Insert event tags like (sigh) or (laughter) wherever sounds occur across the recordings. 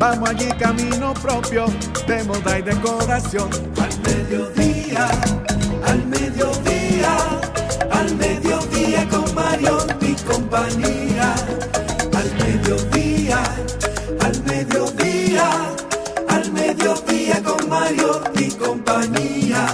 Vamos allí camino propio de moda y decoración. Al mediodía, al mediodía, al mediodía con Mario y compañía. Al mediodía, al mediodía, al mediodía con Mario y compañía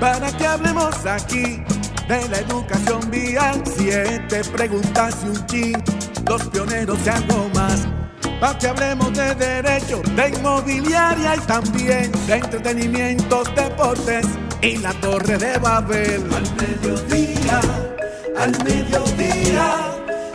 para que hablemos aquí de la educación vial. Siete preguntas y un chin, los pioneros de algo más. Para que hablemos de derecho, de inmobiliaria y también de entretenimientos, deportes y la torre de Babel. Al mediodía, al mediodía.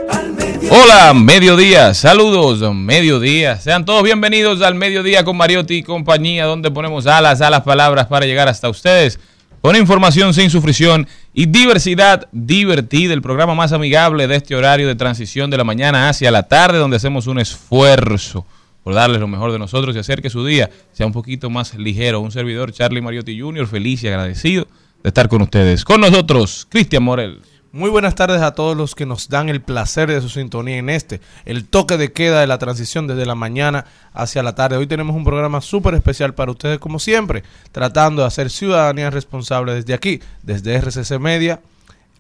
Al mediodía. Hola, mediodía, saludos, mediodía. Sean todos bienvenidos al mediodía con Mariotti y compañía, donde ponemos alas a las palabras para llegar hasta ustedes con información sin sufrición y diversidad divertida, el programa más amigable de este horario de transición de la mañana hacia la tarde, donde hacemos un esfuerzo por darles lo mejor de nosotros y hacer que su día sea un poquito más ligero. Un servidor, Charlie Mariotti Jr., feliz y agradecido de estar con ustedes. Con nosotros, Cristian Morel. Muy buenas tardes a todos los que nos dan el placer de su sintonía en este, el toque de queda de la transición desde la mañana hacia la tarde. Hoy tenemos un programa súper especial para ustedes, como siempre, tratando de hacer ciudadanía responsable desde aquí, desde RCC Media,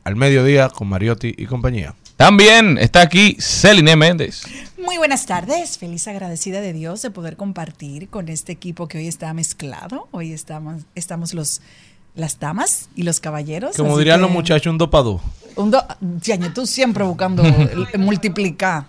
al mediodía con Mariotti y compañía. También está aquí Celine Méndez. Muy buenas tardes, feliz agradecida de Dios de poder compartir con este equipo que hoy está mezclado. Hoy estamos, estamos los las damas y los caballeros. Como dirían que- los muchachos, un dopado. Un do- Yaño, tú siempre buscando (laughs) multiplicar.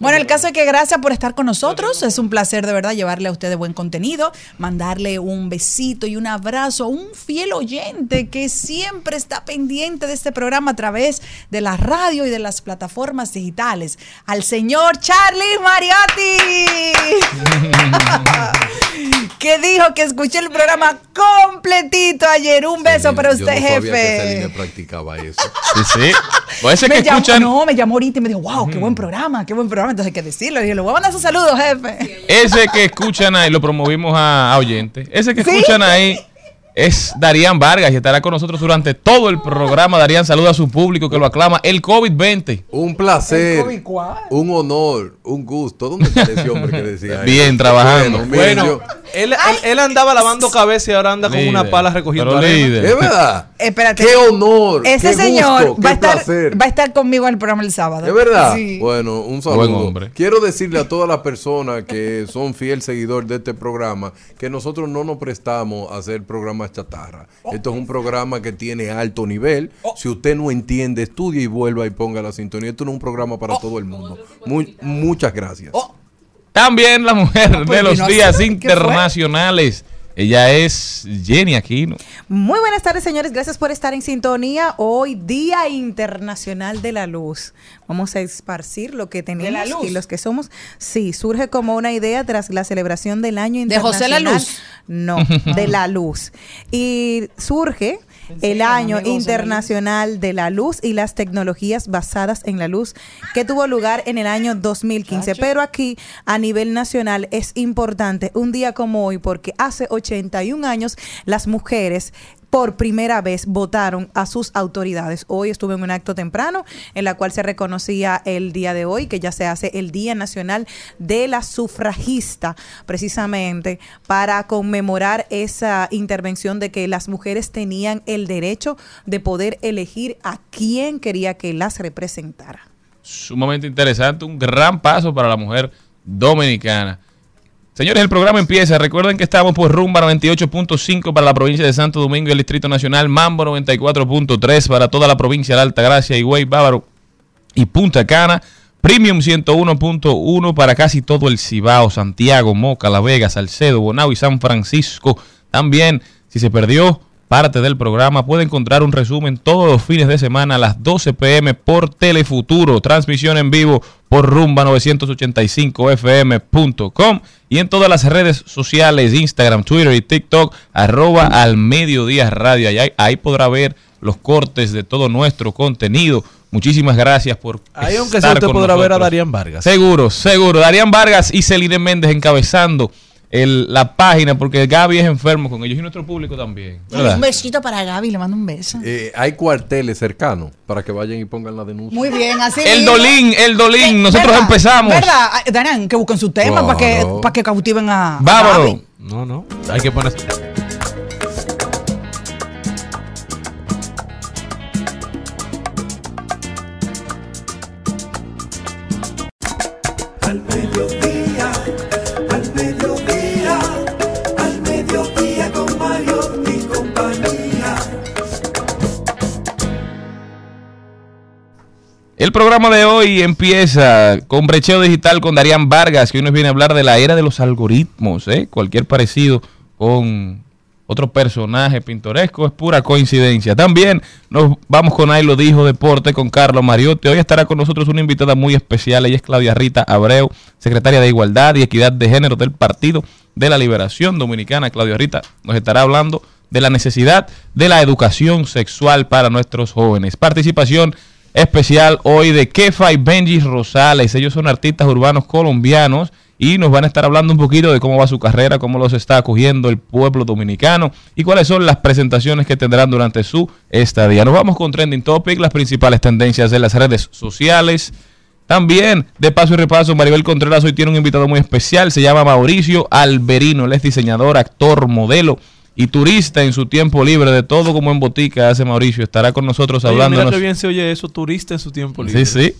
Bueno, el caso es que gracias por estar con nosotros. Es un placer de verdad llevarle a ustedes buen contenido, mandarle un besito y un abrazo a un fiel oyente que siempre está pendiente de este programa a través de la radio y de las plataformas digitales. Al señor Charlie Mariotti. (laughs) que dijo que escuché el programa completito ayer. Un beso para Yo usted, no sabía que jefe. Practicaba eso. Sí, sí. O ese que llamó, escuchan, no, me llamó ahorita y me dijo, wow, qué buen programa, qué buen programa. Entonces hay que decirlo. Y yo le voy a mandar sus saludos, jefe. ese que escuchan ahí, lo promovimos a, a oyentes. Ese que ¿Sí? escuchan ahí es Darían Vargas y estará con nosotros durante todo el programa. Darían saluda a su público que lo aclama. El COVID-20. Un placer, ¿El COVID cuál? un honor, un gusto. ¿Dónde está ese hombre que decía Bien, eso? trabajando. Bueno, miren, Bueno, yo- él, él- él andaba lavando cabeza y ahora anda con una pala recogiendo líder. es verdad. Espérate. Qué honor. Ese qué señor gusto, va, a qué estar, placer. va a estar conmigo en el programa el sábado. ¿Es verdad? Sí. Bueno, un Buen saludo. hombre. Quiero decirle a todas las personas que son fiel seguidor de este programa que nosotros no nos prestamos a hacer programas chatarra. Esto es un programa que tiene alto nivel. Si usted no entiende, estudie y vuelva y ponga la sintonía. Esto no es un programa para todo el mundo. Muy- muchas gracias. También la mujer pues de los días hacer- ¿qué fue? Ella es Jenny Aquino. Muy buenas tardes, señores. Gracias por estar en sintonía. Hoy, Día Internacional de la Luz. Vamos a esparcir lo que tenemos la luz? y los que somos. Sí, surge como una idea tras la celebración del año ¿De José la internacional. Luz? No, de la luz. Y surge el año internacional de la luz y las tecnologías basadas en la luz que tuvo lugar en el año 2015. Pero aquí a nivel nacional es importante un día como hoy porque hace 81 años las mujeres por primera vez votaron a sus autoridades. Hoy estuve en un acto temprano en la cual se reconocía el día de hoy, que ya se hace el Día Nacional de la Sufragista, precisamente para conmemorar esa intervención de que las mujeres tenían el derecho de poder elegir a quién quería que las representara. Sumamente interesante, un gran paso para la mujer dominicana. Señores, el programa empieza. Recuerden que estamos por Rumba 98.5 para la provincia de Santo Domingo y el Distrito Nacional, Mambo 94.3 para toda la provincia de Alta Gracia, Higüey, Bávaro y Punta Cana, Premium 101.1 para casi todo el Cibao, Santiago, Moca, La Vega, Salcedo, Bonao y San Francisco. También, si se perdió parte del programa, puede encontrar un resumen todos los fines de semana a las 12 pm por Telefuturo, transmisión en vivo por rumba985fm.com y en todas las redes sociales, Instagram, Twitter y TikTok, arroba al mediodía radio. Ahí, ahí podrá ver los cortes de todo nuestro contenido. Muchísimas gracias por Ahí aunque sea estar usted podrá ver a nosotros. Darían Vargas. Seguro, seguro. Darían Vargas y Celine Méndez encabezando el- la página porque Gaby es enfermo con ellos y nuestro público también. ¿verdad? Un besito para Gaby, le mando un beso. Eh, hay cuarteles cercanos para que vayan y pongan la denuncia. Muy bien, así El mismo. Dolín, el Dolín, nosotros ¿Verdad? empezamos. ¿Verdad? Ah, Darán, que busquen su tema para que, para que cautiven a. a Vámonos. Gaby. No, no. Hay que poner. El programa de hoy empieza con brecheo digital con Darían Vargas, que hoy nos viene a hablar de la era de los algoritmos. ¿eh? Cualquier parecido con otro personaje pintoresco es pura coincidencia. También nos vamos con Ahí lo dijo Deporte con Carlos Mariotti. Hoy estará con nosotros una invitada muy especial. Ella es Claudia Rita Abreu, secretaria de Igualdad y Equidad de Género del Partido de la Liberación Dominicana. Claudia Rita nos estará hablando de la necesidad de la educación sexual para nuestros jóvenes. Participación especial hoy de Kefa y Benji Rosales. Ellos son artistas urbanos colombianos y nos van a estar hablando un poquito de cómo va su carrera, cómo los está acogiendo el pueblo dominicano y cuáles son las presentaciones que tendrán durante su estadía. Nos vamos con Trending Topic, las principales tendencias de las redes sociales. También, de paso y repaso, Maribel Contreras hoy tiene un invitado muy especial, se llama Mauricio Alberino, él es diseñador, actor, modelo y turista en su tiempo libre, de todo como en botica hace Mauricio, estará con nosotros hablando. mira qué bien se oye eso, turista en su tiempo libre. Sí, sí.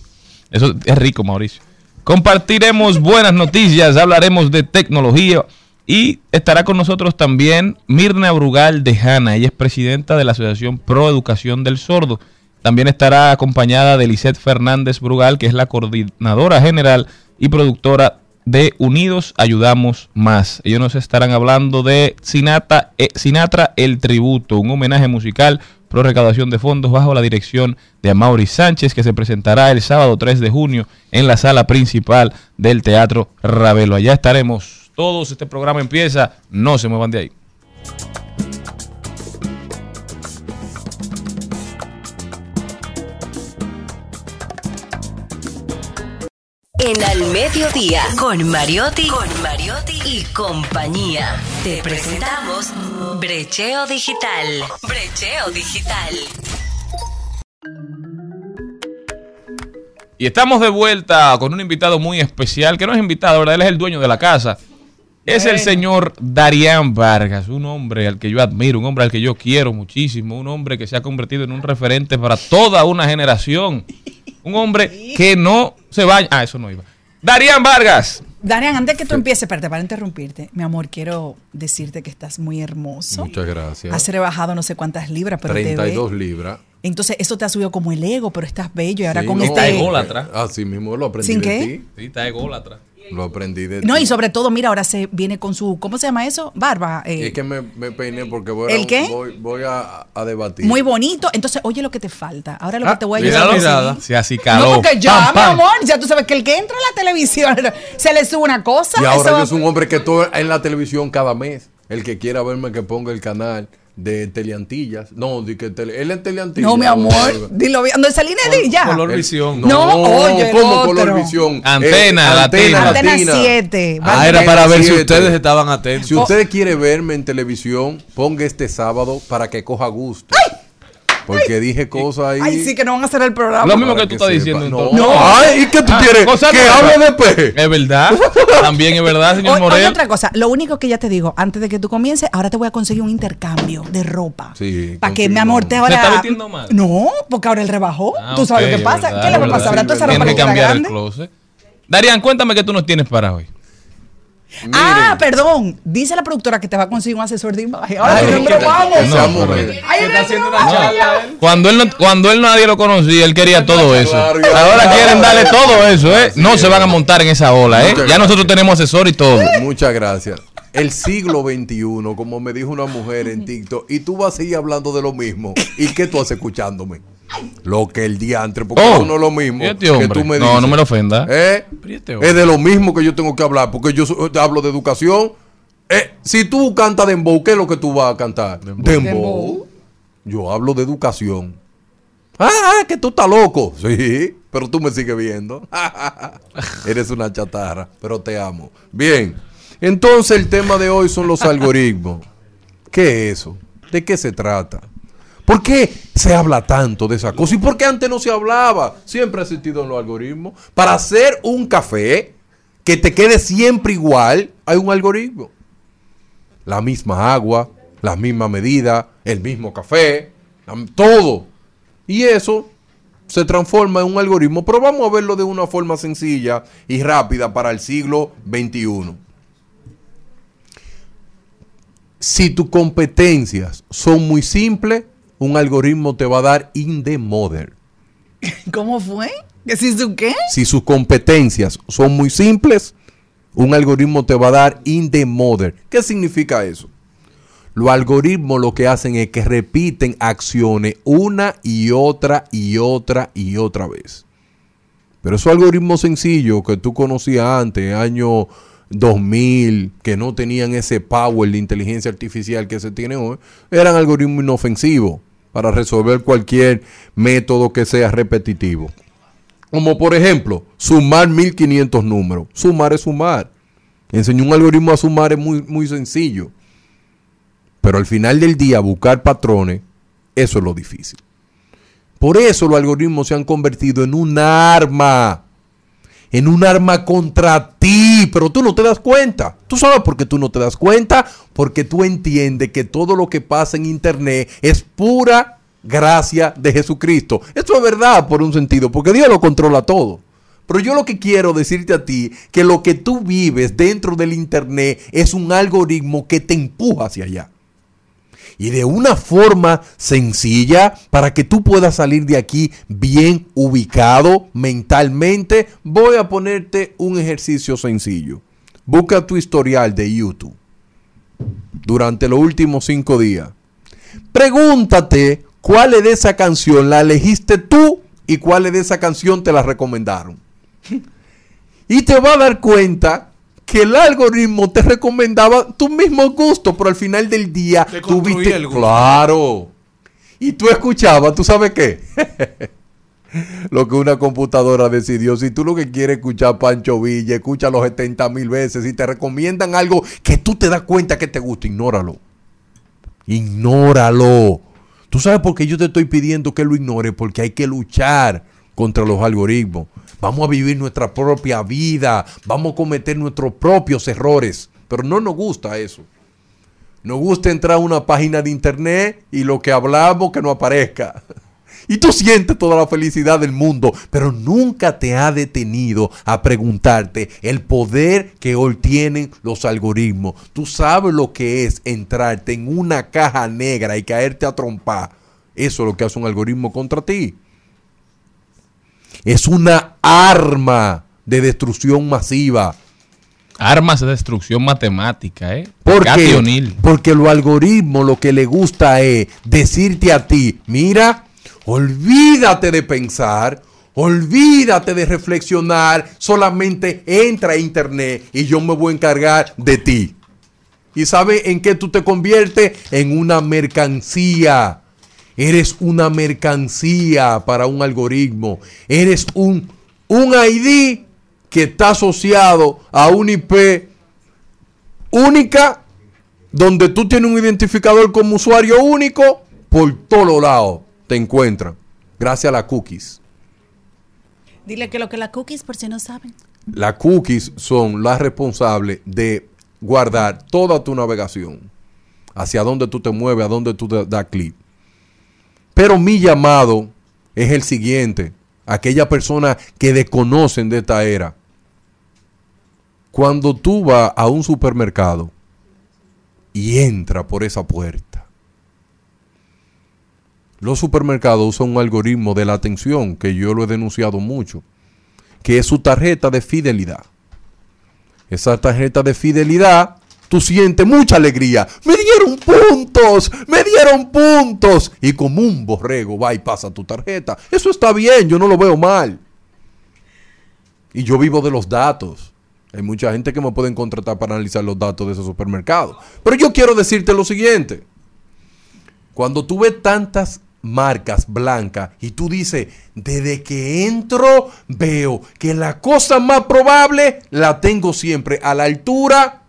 Eso es rico, Mauricio. Compartiremos buenas noticias, hablaremos de tecnología y estará con nosotros también Mirna Brugal de Hanna. Ella es presidenta de la Asociación Pro Educación del Sordo. También estará acompañada de Lisette Fernández Brugal, que es la coordinadora general y productora de Unidos Ayudamos Más. Ellos nos estarán hablando de Sinatra, eh, Sinatra El Tributo, un homenaje musical pro recaudación de fondos bajo la dirección de Amaury Sánchez, que se presentará el sábado 3 de junio en la sala principal del Teatro Ravelo. Allá estaremos todos. Este programa empieza. No se muevan de ahí. En Al Mediodía, con Mariotti, con Mariotti y compañía. Te presentamos Brecheo Digital. Brecheo Digital. Y estamos de vuelta con un invitado muy especial, que no es invitado, ¿verdad? Él es el dueño de la casa. Es el señor Darían Vargas, un hombre al que yo admiro, un hombre al que yo quiero muchísimo, un hombre que se ha convertido en un referente para toda una generación. Un hombre que no se baña. Ah, eso no iba. Darían Vargas. Darian, antes que tú empieces, espérate, para interrumpirte, mi amor, quiero decirte que estás muy hermoso. Muchas gracias. Has rebajado no sé cuántas libras, pero te 32 ve. libras. Entonces, eso te ha subido como el ego, pero estás bello y ahora Sí, con no, este. ególatra. Así mismo lo aprendí ¿Sin de qué? ti. Sí, está ególatra. Lo aprendí de No, ti. y sobre todo, mira, ahora se viene con su, ¿cómo se llama eso? Barba. eh, Es que me, me peiné porque voy, ¿El a, qué? voy, voy a, a debatir. muy bonito. Entonces, oye lo que te falta. Ahora lo que Ah, te voy a ayudar la a mirada. conseguir- Se acicaló. No, porque ya, Pam, mi pam. amor, ya tú sabes que el que entra a la televisión (laughs) se le sube una cosa. Y ahora eso- yo soy un hombre que estoy en la televisión cada mes. El que quiera verme que ponga el canal de Teleantillas. No, de que tele, él es Teleantillas. No, mi amor. Dilo bien. ¿Dónde salí Neddy? Ya. Color visión. No, No, oye, ¿cómo otro. color visión? Antena, latina. Antena 7. Ah, era para ver si ustedes estaban atentos. Si usted quiere verme en televisión, ponga este sábado para que coja gusto. Porque dije cosas ahí. Ay, sí, que no van a hacer el programa. Lo mismo que tú estás sepa. diciendo. No, entonces. Ay, ¿y qué tú Ah, quieres? cosa Que hable después. Es verdad. (laughs) También es verdad, señor O- Oye, Morel. otra cosa, lo único que ya te digo, antes de que tú comiences, ahora te voy a conseguir un intercambio de ropa. Sí, Para que mi amor te ¿Se ahora. está vistiendo mal? No, porque ahora él rebajó. Ah, tú sabes ok, lo que pasa. verdad, ¿Qué le va a pasar? Ahora tú esa ropa que cambiar el grande. closet. Darían, cuéntame qué tú nos tienes para hoy. Ah, perdón. Dice la productora que te va a conseguir un asesor de imagen. Ahora Ay, que- vamos. No. Cuando él, no, cuando él nadie lo conocía, él quería todo eso. Ahora quieren darle todo eso, ¿eh? No se van a montar en esa ola, ¿eh? Ya nosotros tenemos asesor y todo. Muchas gracias. El siglo XXI, como me dijo una mujer en TikTok, y tú vas a seguir hablando de lo mismo. ¿Y qué tú haces escuchándome? Lo que el diantre, porque Oh, eso no es lo mismo ¿y este que tú me No, dices. no me lo ofenda. ¿Eh? Pero ¿y este? Es de lo mismo que yo tengo que hablar, porque yo te hablo de educación. Eh, si tú cantas dembow, ¿qué es lo que tú vas a cantar? Dembow. Dembow. Yo hablo de educación. Ah, ah, que tú estás loco. Sí, pero tú me sigues viendo. (laughs) Eres una chatarra, pero te amo. Bien, entonces el tema de hoy son los algoritmos. ¿Qué es eso? ¿De qué se trata? ¿Por qué se habla tanto de esa cosa? ¿Y por qué antes no se hablaba? Siempre ha existido en los algoritmos. Para hacer un café que te quede siempre igual, hay un algoritmo. La misma agua, la misma medida, el mismo café, todo. Y eso se transforma en un algoritmo. Pero vamos a verlo de una forma sencilla y rápida para el siglo XXI. Si tus competencias son muy simples, un algoritmo te va a dar in the mother. (laughs) ¿Cómo fue? ¿Que si su qué? Si sus competencias son muy simples, un algoritmo te va a dar in the mother. ¿Qué significa eso? Los algoritmos lo que hacen es que repiten acciones una y otra y otra y otra vez. Pero esos algoritmos sencillos que tú conocías antes, año 2000, que no tenían ese power de inteligencia artificial que se tiene hoy, eran algoritmos inofensivos para resolver cualquier método que sea repetitivo. Como por ejemplo, sumar 1500 números. Sumar es sumar. Enseñar un algoritmo a sumar es muy, muy sencillo. Pero al final del día, buscar patrones, eso es lo difícil. Por eso los algoritmos se han convertido en un arma. En un arma contra ti. Pero tú no te das cuenta. ¿Tú sabes por qué tú no te das cuenta? Porque tú entiendes que todo lo que pasa en Internet es pura gracia de Jesucristo. Esto es verdad por un sentido, porque Dios lo controla todo. Pero yo lo que quiero decirte a ti, que lo que tú vives dentro del Internet es un algoritmo que te empuja hacia allá. Y de una forma sencilla, para que tú puedas salir de aquí bien ubicado mentalmente, voy a ponerte un ejercicio sencillo. Busca tu historial de YouTube durante los últimos cinco días. Pregúntate cuál de esa canción la elegiste tú y cuál de esa canción te la recomendaron. (laughs) Y te vas a dar cuenta que el algoritmo te recomendaba tu mismo gusto, pero al final del día Te tú construía viste, el gusto. claro. Y tú escuchabas, ¿tú sabes qué? (laughs) lo que una computadora decidió. Si tú lo que quieres escuchar Pancho Villa, escucha los 70 mil veces. Si te recomiendan algo que tú te das cuenta que te gusta, ignóralo. Ignóralo. ¿Tú sabes por qué yo te estoy pidiendo que lo ignores? Porque hay que luchar contra los algoritmos. Vamos a vivir nuestra propia vida. Vamos a cometer nuestros propios errores. Pero no nos gusta eso. Nos gusta entrar a una página de internet y lo que hablamos que no aparezca. (laughs) Y tú sientes toda la felicidad del mundo, pero nunca te ha detenido a preguntarte el poder que hoy tienen los algoritmos. Tú sabes lo que es entrarte en una caja negra y caerte a trompar. Eso es lo que hace un algoritmo contra ti. Es una arma de destrucción masiva. Armas de destrucción matemática, ¿eh? ¿Por Cathy qué? O'Neill. Porque los algoritmos lo que le gusta es decirte a ti, mira, olvídate de pensar, olvídate de reflexionar, solamente entra a internet y yo me voy a encargar de ti. ¿Y sabe en qué tú te conviertes? En una mercancía. Eres una mercancía para un algoritmo. Eres un, un ID que está asociado a un IP única, donde tú tienes un identificador como usuario único, por todos lados te encuentran. Gracias a las cookies. Dile que lo que las cookies, por si no saben. Las cookies son las responsables de guardar toda tu navegación, hacia dónde tú te mueves, a dónde tú da- das clic. Pero mi llamado es el siguiente, aquellas personas que desconocen de esta era. Cuando tú vas a un supermercado y entra por esa puerta, los supermercados usan un algoritmo de la atención que yo lo he denunciado mucho, que es su tarjeta de fidelidad. Esa tarjeta de fidelidad, tú sientes mucha alegría. Me dieron puntos, me dieron puntos. Y como un borrego va y pasa tu tarjeta. Eso está bien, yo no lo veo mal. Y yo vivo de los datos. Hay mucha gente que me pueden contratar para analizar los datos de ese supermercado. Pero yo quiero decirte lo siguiente. Cuando tú ves tantas marcas blancas y tú dices, desde que entro veo que la cosa más probable la tengo siempre a la altura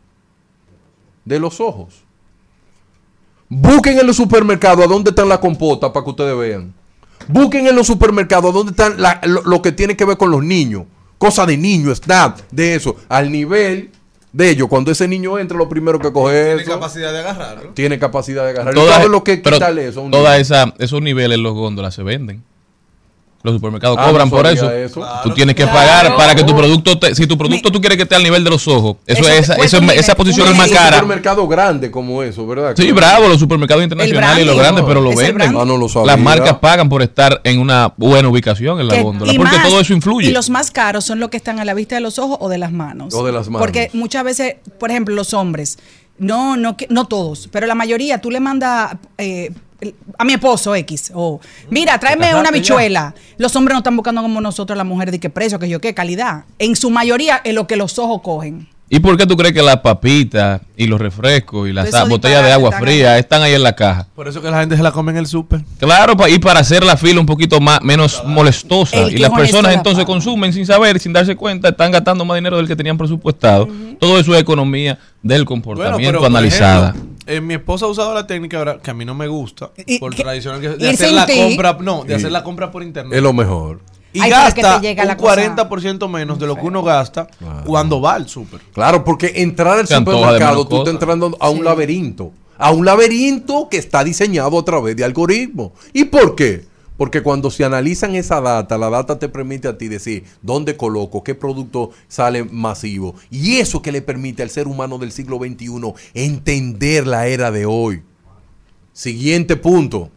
de los ojos. Busquen en los supermercados a dónde están las compotas para que ustedes vean. Busquen en los supermercados a dónde están la- lo, lo que tiene que ver con los niños. Cosa de niños, snap, de eso. Al nivel de ellos. Cuando ese niño entra, lo primero que coge Tiene eso. capacidad de agarrarlo. Tiene capacidad de agarrar. Todas- ¿Sabes lo que quitarle eso? niño? esa- esos niveles los góndolas se venden. Los supermercados Ah, cobran no por eso. Tú tienes que Claro. pagar para que tu producto, te- si tu producto tú quieres que esté al nivel de los ojos, eso, Eso es, te esa, cuesta eso un es- nivel. esa posición Un es más Un cara. supermercado grande como eso, ¿verdad? Sí, bravo, los supermercados internacionales y los grandes, pero lo venden. Ah, no lo sabía. Las marcas pagan por estar en una buena ubicación en la Que- góndola, y porque más- todo eso influye. Y los más caros son los que están a la vista de los ojos o de las manos. O de las manos. Porque muchas veces, por ejemplo, los hombres, no, no, no todos, pero la mayoría, tú le mandas eh, a mi esposo X, o mira, tráeme una bichuela. Los hombres no están buscando como nosotros, las mujeres, de qué precio, que yo qué calidad. En su mayoría es lo que los ojos cogen. ¿Y por qué tú crees que las papitas y los refrescos y las botellas de agua fría están ahí en la caja? Por eso que la gente se la come en el súper. Claro, y para hacer la fila un poquito más menos molestosa. El Y las personas la entonces consumen sin saber, sin darse cuenta, están gastando más dinero del que tenían presupuestado. Todo eso es economía del comportamiento por analizada. ejemplo, eh, mi esposa ha usado la técnica ahora que a mí no me gusta, por tradicional, que- de hacer la ti. compra, no, de Sí. hacer la compra por internet. Es lo mejor. y Ay, gasta te llega un la cosa- 40% menos de lo que uno gasta cuando va al súper. Claro, porque entrar al supermercado, tú estás entrando a un laberinto. A un laberinto que está diseñado a través de algoritmos. ¿Y por qué? Porque cuando se analizan esa data, la data te permite a ti decir dónde coloco, qué producto sale masivo. Y eso que le permite al ser humano del siglo XXI entender la era de hoy. Siguiente punto.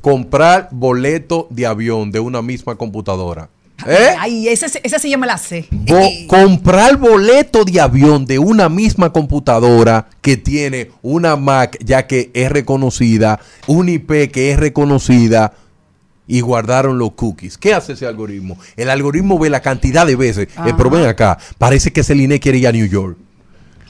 Comprar boleto de avión de una misma computadora. ¿Eh? Ay, ese, ese sí yo me la sé. Bo- comprar boleto de avión de una misma computadora que tiene una Mac ya que es reconocida, un IP que es reconocida y guardaron los cookies. ¿Qué hace ese algoritmo? El algoritmo ve la cantidad de veces. Eh, pero ven acá, parece que Celine quiere ir a New York.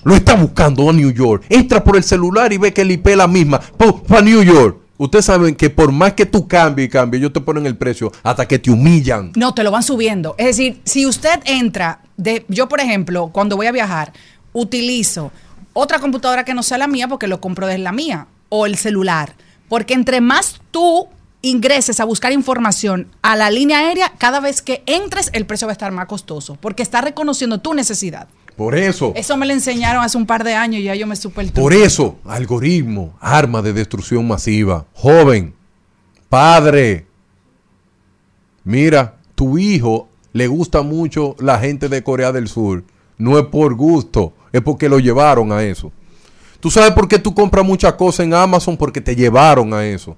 Lo está buscando a New York. Entra por el celular y ve que el IP es la misma. Para New York. Ustedes saben que por más que tú cambies y cambies, ellos te ponen el precio hasta que te humillan. No, te lo van subiendo. Es decir, si usted entra, de, yo por ejemplo, cuando voy a viajar, utilizo otra computadora que no sea la mía porque lo compro desde la mía o el celular. Porque entre más tú ingreses a buscar información a la línea aérea, cada vez que entres el precio va a estar más costoso porque está reconociendo tu necesidad. Por eso. Eso me lo enseñaron hace un par de años y ya yo me supe el Por eso, algoritmo, arma de destrucción masiva. Joven, padre, mira, tu hijo le gusta mucho la gente de Corea del Sur. No es por gusto, es porque lo llevaron a eso. ¿Tú sabes por qué tú compras muchas cosas en Amazon? Porque te llevaron a eso.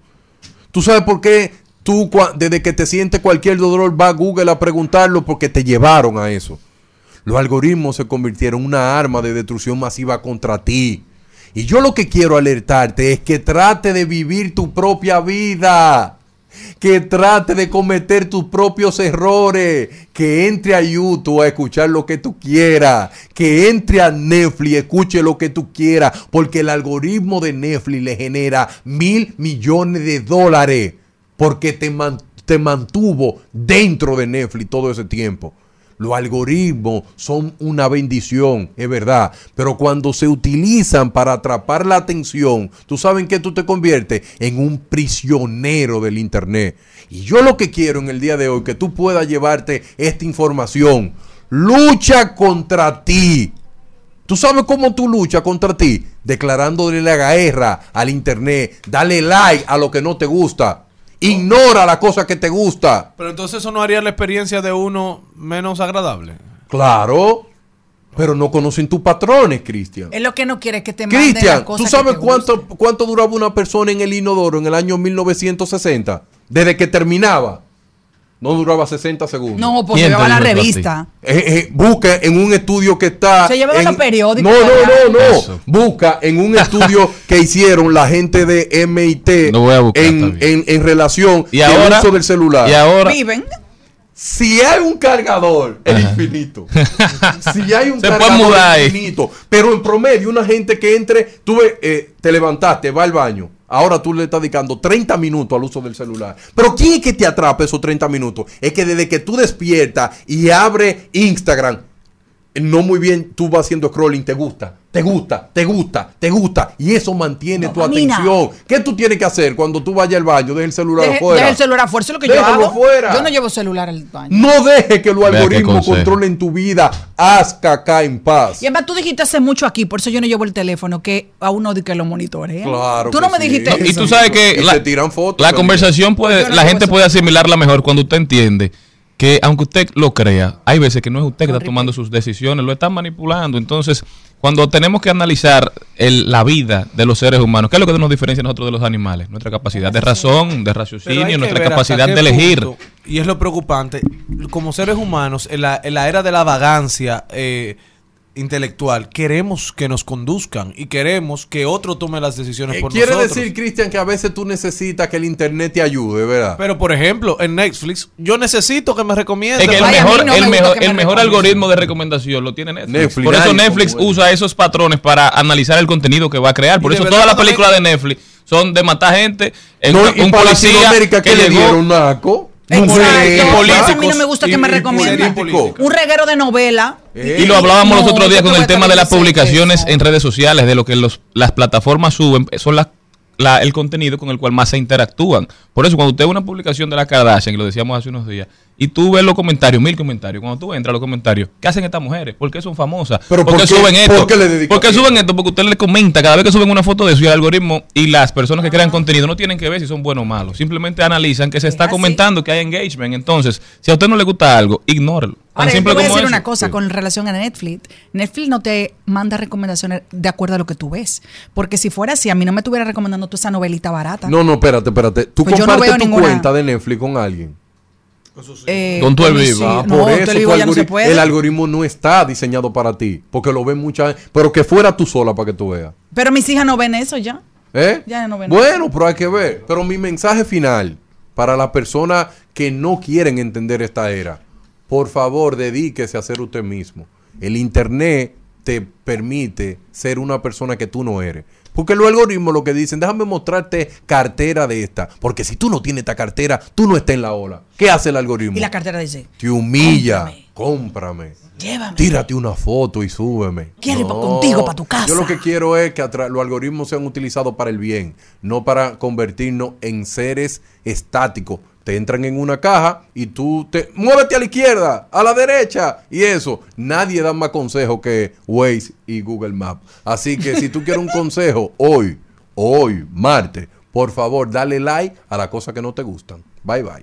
¿Tú sabes por qué tú, desde que te sientes cualquier dolor, va a Google a preguntarlo? Porque te llevaron a eso. Los algoritmos se convirtieron en una arma de destrucción masiva contra ti. Y yo lo que quiero alertarte es que trate de vivir tu propia vida. Que trate de cometer tus propios errores, que entre a YouTube a escuchar lo que tú quieras, que entre a Netflix y escuche lo que tú quieras, porque el algoritmo de Netflix le genera mil millones de dólares, porque te, man- te mantuvo dentro de Netflix todo ese tiempo. Los algoritmos son una bendición, es verdad, pero cuando se utilizan para atrapar la atención, tú sabes qué tú te conviertes en un prisionero del Internet. Y yo lo que quiero en el día de hoy, que tú puedas llevarte esta información, lucha contra ti. ¿Tú sabes cómo tú luchas contra ti? Declarándole la guerra al Internet, dale like a lo que no te gusta, ignora la cosa que te gusta. Pero entonces eso no haría la experiencia de uno menos agradable. Claro, pero no conocen tus patrones, Cristian. Es lo que no quiere que te manden Cristian, ¿tú sabes cuánto, cuánto duraba una persona en el inodoro en el año 1960? Desde que terminaba. No duraba 60 segundos. No, pues ¿Quién llevaba la revista. Eh, eh, busca en un estudio que está. Se llevaban en- los periódicos No, no, no, no. Eso. Busca en un estudio (laughs) que hicieron la gente de MIT Lo voy a buscar, en, en, en relación Y al ahora, uso del celular. y ahora Viven. Si hay un cargador, es infinito. (laughs) si hay un Se puede cargador, mudar es infinito. Pero en promedio, una gente que entre, tú ves, eh, te levantaste, va al baño. Ahora tú le estás dedicando 30 minutos al uso del celular. Pero ¿quién es que te atrapa esos 30 minutos? Es que desde que tú despiertas y abres Instagram, no muy bien, tú vas haciendo scrolling, te gusta, te gusta, te gusta, te gusta. Y eso mantiene tu atención. ¿Qué tú tienes que hacer cuando tú vayas al baño? Deja el celular Deje, afuera. deje el celular afuera. Eso es lo que Déjalo yo hago. fuera. Yo no llevo celular al baño. No deje que los algoritmos controlen tu vida. Haz caca en paz. Y además tú dijiste hace mucho aquí, por eso yo no llevo el teléfono, que a uno de que lo monitorea. Claro Tú no me sí. dijiste No, eso. y tú sabes que Y la, se tiran fotos la conversación puede, no la gente puede asimilarla mejor cuando usted entiende que aunque usted lo crea, hay veces que no es usted que está tomando sus decisiones, lo están manipulando. Entonces, cuando tenemos que analizar el- la vida de los seres humanos, ¿qué es lo que nos diferencia a nosotros de los animales? Nuestra capacidad de razón, de raciocinio, nuestra capacidad de elegir. punto, y es lo preocupante, como seres humanos, en la, en la era de la vagancia eh, intelectual, queremos que nos conduzcan y queremos que otro tome las decisiones por Quiere nosotros. decir, Cristian, que a veces tú necesitas que el internet te ayude, ¿verdad? Pero, por ejemplo, en Netflix, yo necesito que me recomienden. Es que el Ay, mejor, no el mejor, que me el mejor algoritmo de recomendación lo tiene Netflix. Netflix, Por eso Netflix usa esos patrones para analizar el contenido que va a crear. Por eso todas las películas de Netflix son de matar gente, en no, una- y un policía que ¿qué le llegó- dieron, Naco? Exacto. A mí no me gusta que me políticos. Un reguero de novela. Eh, Y lo hablábamos los otros días con el tema de las publicaciones eso. en redes sociales, de lo que los, las plataformas suben, son las la- el contenido con el cual más se interactúan. Por eso, cuando usted ve una publicación de la Kardashian, que lo decíamos hace unos días, y tú ves los comentarios, mil comentarios, cuando tú entras a los comentarios, ¿qué hacen estas mujeres? ¿Por qué son famosas? Pero ¿Por ¿por qué qué- suben esto? por qué le dedican ¿Por qué suben esto? Porque usted le comenta cada vez que suben una foto de el algoritmo y las personas que crean contenido no tienen que ver si son buenos o malos. Simplemente analizan que se está comentando que hay engagement. Entonces, si a usted no le gusta algo, ignórelo. Ahora, yo te voy a decir eso. una cosa Sí. con relación a Netflix. Netflix no te manda recomendaciones de acuerdo a lo que tú ves. Porque si fuera así, a mí no me estuviera recomendando tú esa novelita barata. No, no, espérate, espérate. Tú Pues no compartes tu ninguna- cuenta de Netflix con alguien. Eh, Con tu el vivo. Ah, No, por eso el tu no se puede. el algoritmo no está diseñado para ti. Porque lo ven mucha Pero que fuera tú sola para que tú veas. Pero mis hijas no ven eso ya. ¿Eh? Ya no ven bueno, pero hay que ver. Pero mi mensaje final para las personas que no quieren entender esta era, por favor, dedíquese a ser usted mismo. El Internet te permite ser una persona que tú no eres. Porque los algoritmos lo que dicen, déjame mostrarte cartera de esta. Porque si tú no tienes esta cartera, tú no estás en la ola. ¿Qué hace el algoritmo? Y la cartera dice, Te humilla. Cómprame. llévame. Tírate una foto y súbeme. Quiero ir contigo pa' tu casa. Yo lo que quiero es que los algoritmos sean utilizados para el bien, no para convertirnos en seres estáticos. Te entran en una caja y tú te muévete a la izquierda, a la derecha y eso. Nadie da más consejo que Waze y Google Maps. Así que si tú quieres un (laughs) consejo hoy, hoy, martes, por favor, dale like a las cosas que no te gustan. Bye bye.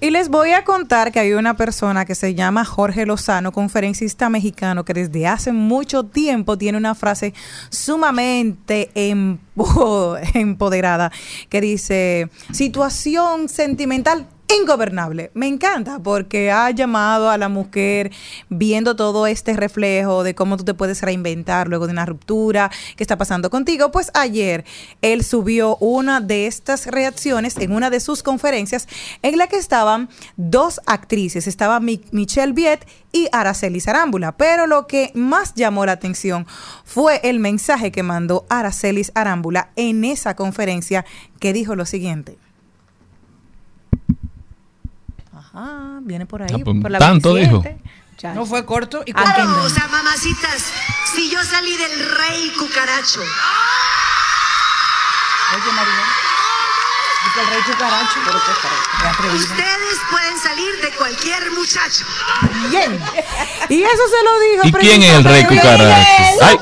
Y les voy a contar que hay una persona que se llama Jorge Lozano, conferencista mexicano, que desde hace mucho tiempo tiene una frase sumamente empo- (laughs) empoderada que dice, situación sentimental ingobernable. Me encanta porque ha llamado a la mujer viendo todo este reflejo de cómo tú te puedes reinventar luego de una ruptura que está pasando contigo. Pues ayer él subió una de estas reacciones en una de sus conferencias en la que estaban dos actrices. Estaba Mi- Michelle Viet y Araceli Arámbula. Pero lo que más llamó la atención fue el mensaje que mandó Aracelis Arámbula en esa conferencia que dijo lo siguiente. Ajá, viene por ahí. Ah, pues, por la tanto 27. dijo. No fue corto y Ah, contundente. O sea, mamacitas, si yo salí del rey cucaracho, Oye, Maribel. El rey cucaracho. Ustedes pueden salir de cualquier muchacho. Bien. Y eso se lo dijo. ¿Y quién es el rey cucaracho?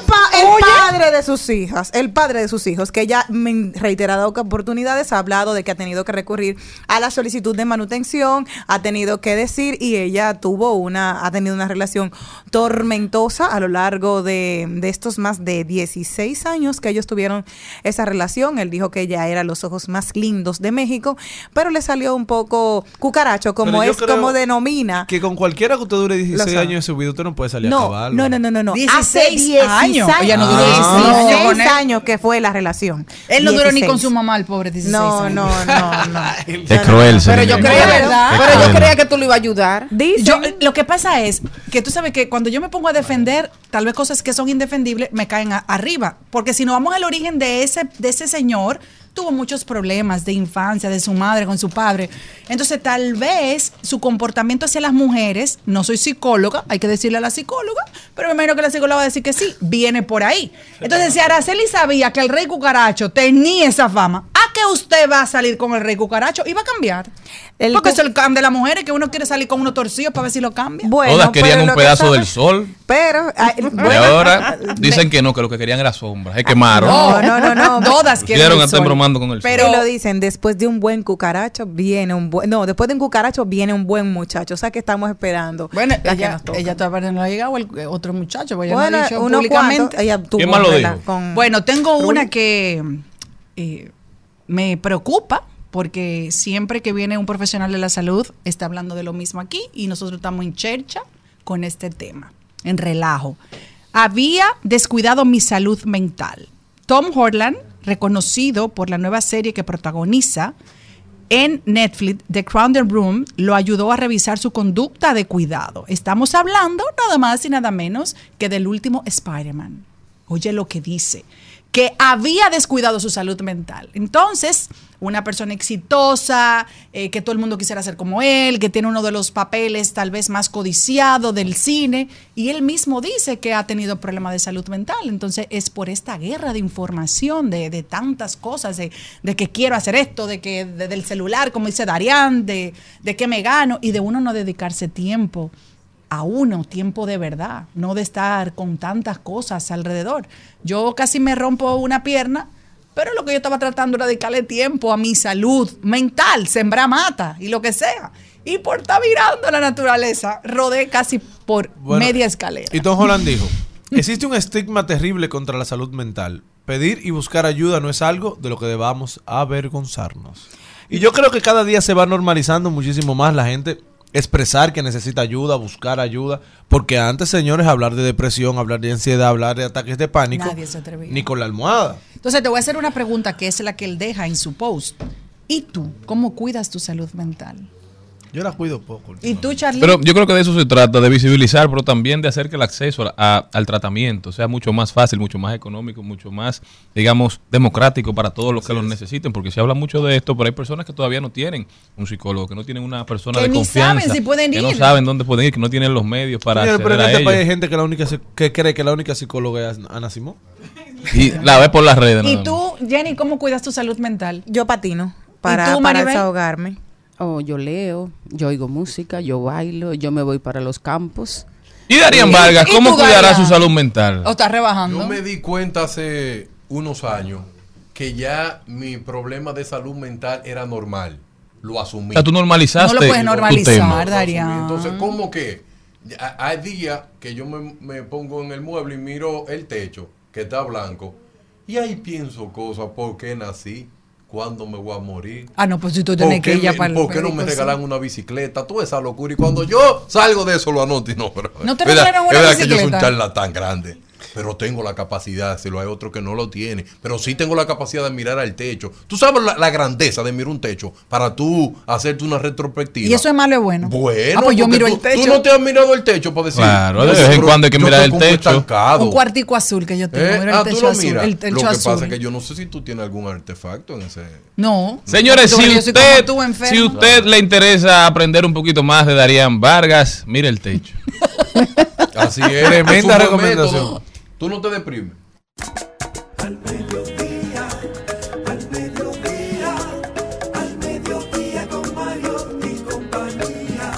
pa- el padre de sus hijas, el padre de sus hijos, que ya en reiteradas oportunidades ha hablado de que ha tenido que recurrir a la solicitud de manutención, ha tenido que decir y ella tuvo una, ha tenido una relación tormentosa a lo largo de, de estos más de 16 años que ellos tuvieron esa relación. Él dijo que ella era los ojos más lindos de México, pero le salió un poco cucaracho, como es como denomina. Que con cualquiera que usted dure 16 sabe. años de su vida, usted no puede salir a No, acabarlo. no, no, no, no, no. 16 Hace 16 años. años. Ella no duró 16 16 años que fue la relación. Él no duró ni 16. con su mamá, el pobre 16 No, años. no, no, no. (laughs) Es cruel, Pero yo creía, ¿verdad? pero yo creía que tú lo ibas a ayudar. Dicen, Yo, lo que pasa es que tú sabes que cuando yo me pongo a defender, tal vez cosas que son indefendibles me caen a- arriba. Porque si no vamos al origen de ese, de ese señor, tuvo muchos problemas de infancia, de su madre con su padre. Entonces, tal vez su comportamiento hacia las mujeres, no soy psicóloga, hay que decirle a la psicóloga, pero me imagino que la psicóloga va a decir que sí, viene por ahí. Entonces, si Araceli sabía que el rey cucaracho tenía esa fama, ¿a qué usted va a salir con el rey cucaracho? Y va a cambiar. El Porque es el cam de las mujeres, que uno quiere salir con uno torcido para ver si lo cambia. bueno, Todas querían un que pedazo del sol. Pero, ay, Y bueno, ahora dicen que no, que lo que querían era sombra. Se quemaron. No, no, no, no. (laughs) Todas hasta sol. bromando con el sol. Pero y lo dicen, después de un buen cucaracho viene un buen, no, después de un cucaracho viene un buen muchacho, o sea que estamos esperando. bueno, la que ella, ella todavía no ha llegado el eh, otro muchacho, ella bueno, no ha dicho unos públicamente. cuantos, ella tuvo ¿Quién más lo rela- dijo? con- Bueno, tengo una que eh, me preocupa porque siempre que viene un profesional de la salud está hablando de lo mismo aquí y nosotros estamos en chercha con este tema, en relajo. Había descuidado mi salud mental. Tom Horland, reconocido por la nueva serie que protagoniza en Netflix, The Crown the Room, lo ayudó a revisar su conducta de cuidado. Estamos hablando nada más y nada menos que del último Spider-Man. Oye lo que dice, que había descuidado su salud mental. Entonces, una persona exitosa, eh, que todo el mundo quisiera ser como él, que tiene uno de los papeles tal vez más codiciado del cine, y él mismo dice que ha tenido problemas de salud mental. Entonces, es por esta guerra de información, de, de tantas cosas, de, de que quiero hacer esto, de que de- del celular, como dice Darian, de, de que me gano, y de uno no dedicarse tiempo a uno, tiempo de verdad, no de estar con tantas cosas alrededor. Yo casi me rompo una pierna, pero lo que yo estaba tratando era dedicarle tiempo a mi salud mental, sembrar mata y lo que sea. Y por estar mirando la naturaleza, rodé casi por Bueno, media escalera. Y Tom Holland dijo, (laughs) existe un estigma terrible contra la salud mental. Pedir y buscar ayuda no es algo de lo que debamos avergonzarnos. Y yo creo que cada día se va normalizando muchísimo más la gente expresar que necesita ayuda, buscar ayuda, porque antes, señores, hablar de depresión, hablar de ansiedad, hablar de ataques de pánico, Nadie se atrevía. ni con la almohada. Entonces te voy a hacer una pregunta que es la que él deja en su post. ¿Y tú cómo cuidas tu salud mental? Yo la cuido poco. ¿Y tú, Charlie? Pero yo creo que de eso se trata, de visibilizar, pero también de hacer que el acceso a- a- al tratamiento sea mucho más fácil, mucho más económico, mucho más, digamos, democrático para todos los que lo necesiten, porque se habla mucho de esto, pero hay personas que todavía no tienen un psicólogo, que no tienen una persona Que de ni confianza, saben si pueden que no ir. saben dónde pueden ir, que no tienen los medios para Señores, pero en a este país hay gente que, la única, que cree que la única psicóloga es Ana Simón. Y la ve por las redes. ¿Y tú, Jenny, cómo cuidas tu salud mental? Yo patino para, tú, para desahogarme. Oh, yo leo, yo oigo música, yo bailo, yo me voy para los campos. Y Darían ¿Y- Vargas, ¿cómo cuidará su salud mental? ¿O estás rebajando? Yo me di cuenta hace unos años que ya mi problema de salud mental era normal. lo asumí. O sea, tú normalizaste No lo puedes normalizar. Darían. Entonces, ¿cómo que? Hay días que yo me, me pongo en el mueble y miro el techo, que está blanco, y ahí pienso cosas, ¿por qué nací? ¿Cuándo me voy a morir? Ah, no, pues si tú ¿Por tenés que ir ya para por qué no me regalan una bicicleta? Toda esa locura. Y cuando yo salgo de eso, lo anoto y no, pero. ¿No te verdad- regalaron una Es verdad que yo soy un bicicleta? charlatán grande. Pero tengo la capacidad, si lo hay otro que no lo tiene. Pero sí tengo la capacidad de mirar al techo. Tú sabes la, la grandeza de mirar un techo para tú hacerte una retrospectiva. Y eso es malo o bueno. Bueno, Ah, pues yo miro tú, el techo. Tú no te has mirado el techo para decir. Claro, de "No, vez en cuando hay que mirar el techo". estancado". Un cuartico azul que yo tengo. Eh, mira ah, el tú techo lo azul. miras. El lo que azul. pasa es que yo no sé si tú tienes algún artefacto en ese. No. Señores, si usted, tú, si usted le interesa aprender un poquito más de Darían Vargas, mire el techo. (laughs) Así es. Tremenda recomendación. método. Tú no te deprimes. Al mediodía, al mediodía, al mediodía con Mario y compañía.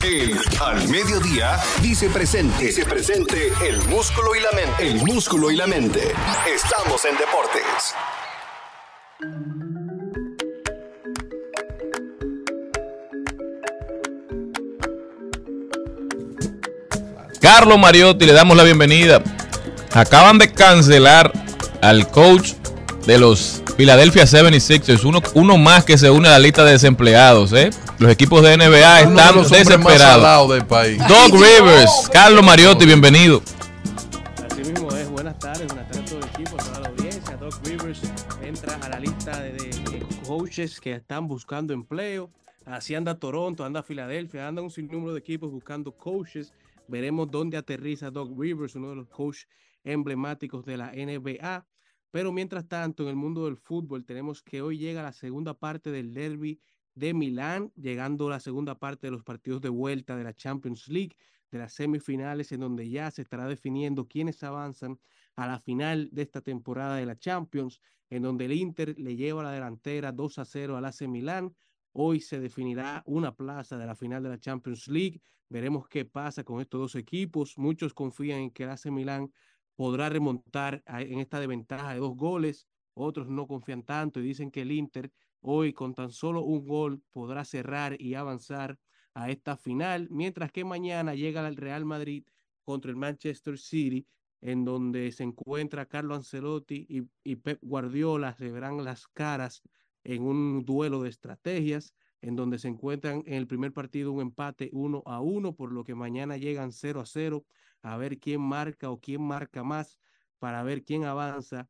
El Al Mediodía dice presente. Dice presente el músculo y la mente. El músculo y la mente. Estamos en deportes. Carlos Mariotti, le damos la bienvenida. Acaban de cancelar al coach de los Philadelphia 76ers, uno, uno más que se une a la lista de desempleados. ¿eh? Los equipos de NBA están desesperados. del país. Doc Rivers, Carlos Mariotti, bienvenido. Así mismo es, buenas tardes, buenas tardes a todo el equipo, a toda la audiencia. Doc Rivers entra a la lista de, de- de coaches que están buscando empleo. Así anda Toronto, anda Filadelfia, anda un sinnúmero de equipos buscando coaches. Veremos dónde aterriza Doc Rivers, uno de los coaches emblemáticos de la NBA. Pero mientras tanto, en el mundo del fútbol, tenemos que hoy llega la segunda parte del derby de Milán, llegando la segunda parte de los partidos de vuelta de la Champions League, de las semifinales, en donde ya se estará definiendo quiénes avanzan a la final de esta temporada de la Champions, en donde el Inter le lleva la delantera 2 a 0 al AC Milán. Hoy se definirá una plaza de la final de la Champions League. Veremos qué pasa con estos dos equipos. Muchos confían en que el AC Milán podrá remontar en esta desventaja de dos goles. Otros no confían tanto y dicen que el Inter hoy con tan solo un gol podrá cerrar y avanzar a esta final, mientras que mañana llega el Real Madrid contra el Manchester City, en donde se encuentra Carlo Ancelotti y, y Pep Guardiola, se verán las caras en un duelo de estrategias, en donde se encuentran en el primer partido un empate 1 a 1, por lo que mañana llegan 0 a 0, a ver quién marca o quién marca más, para ver quién avanza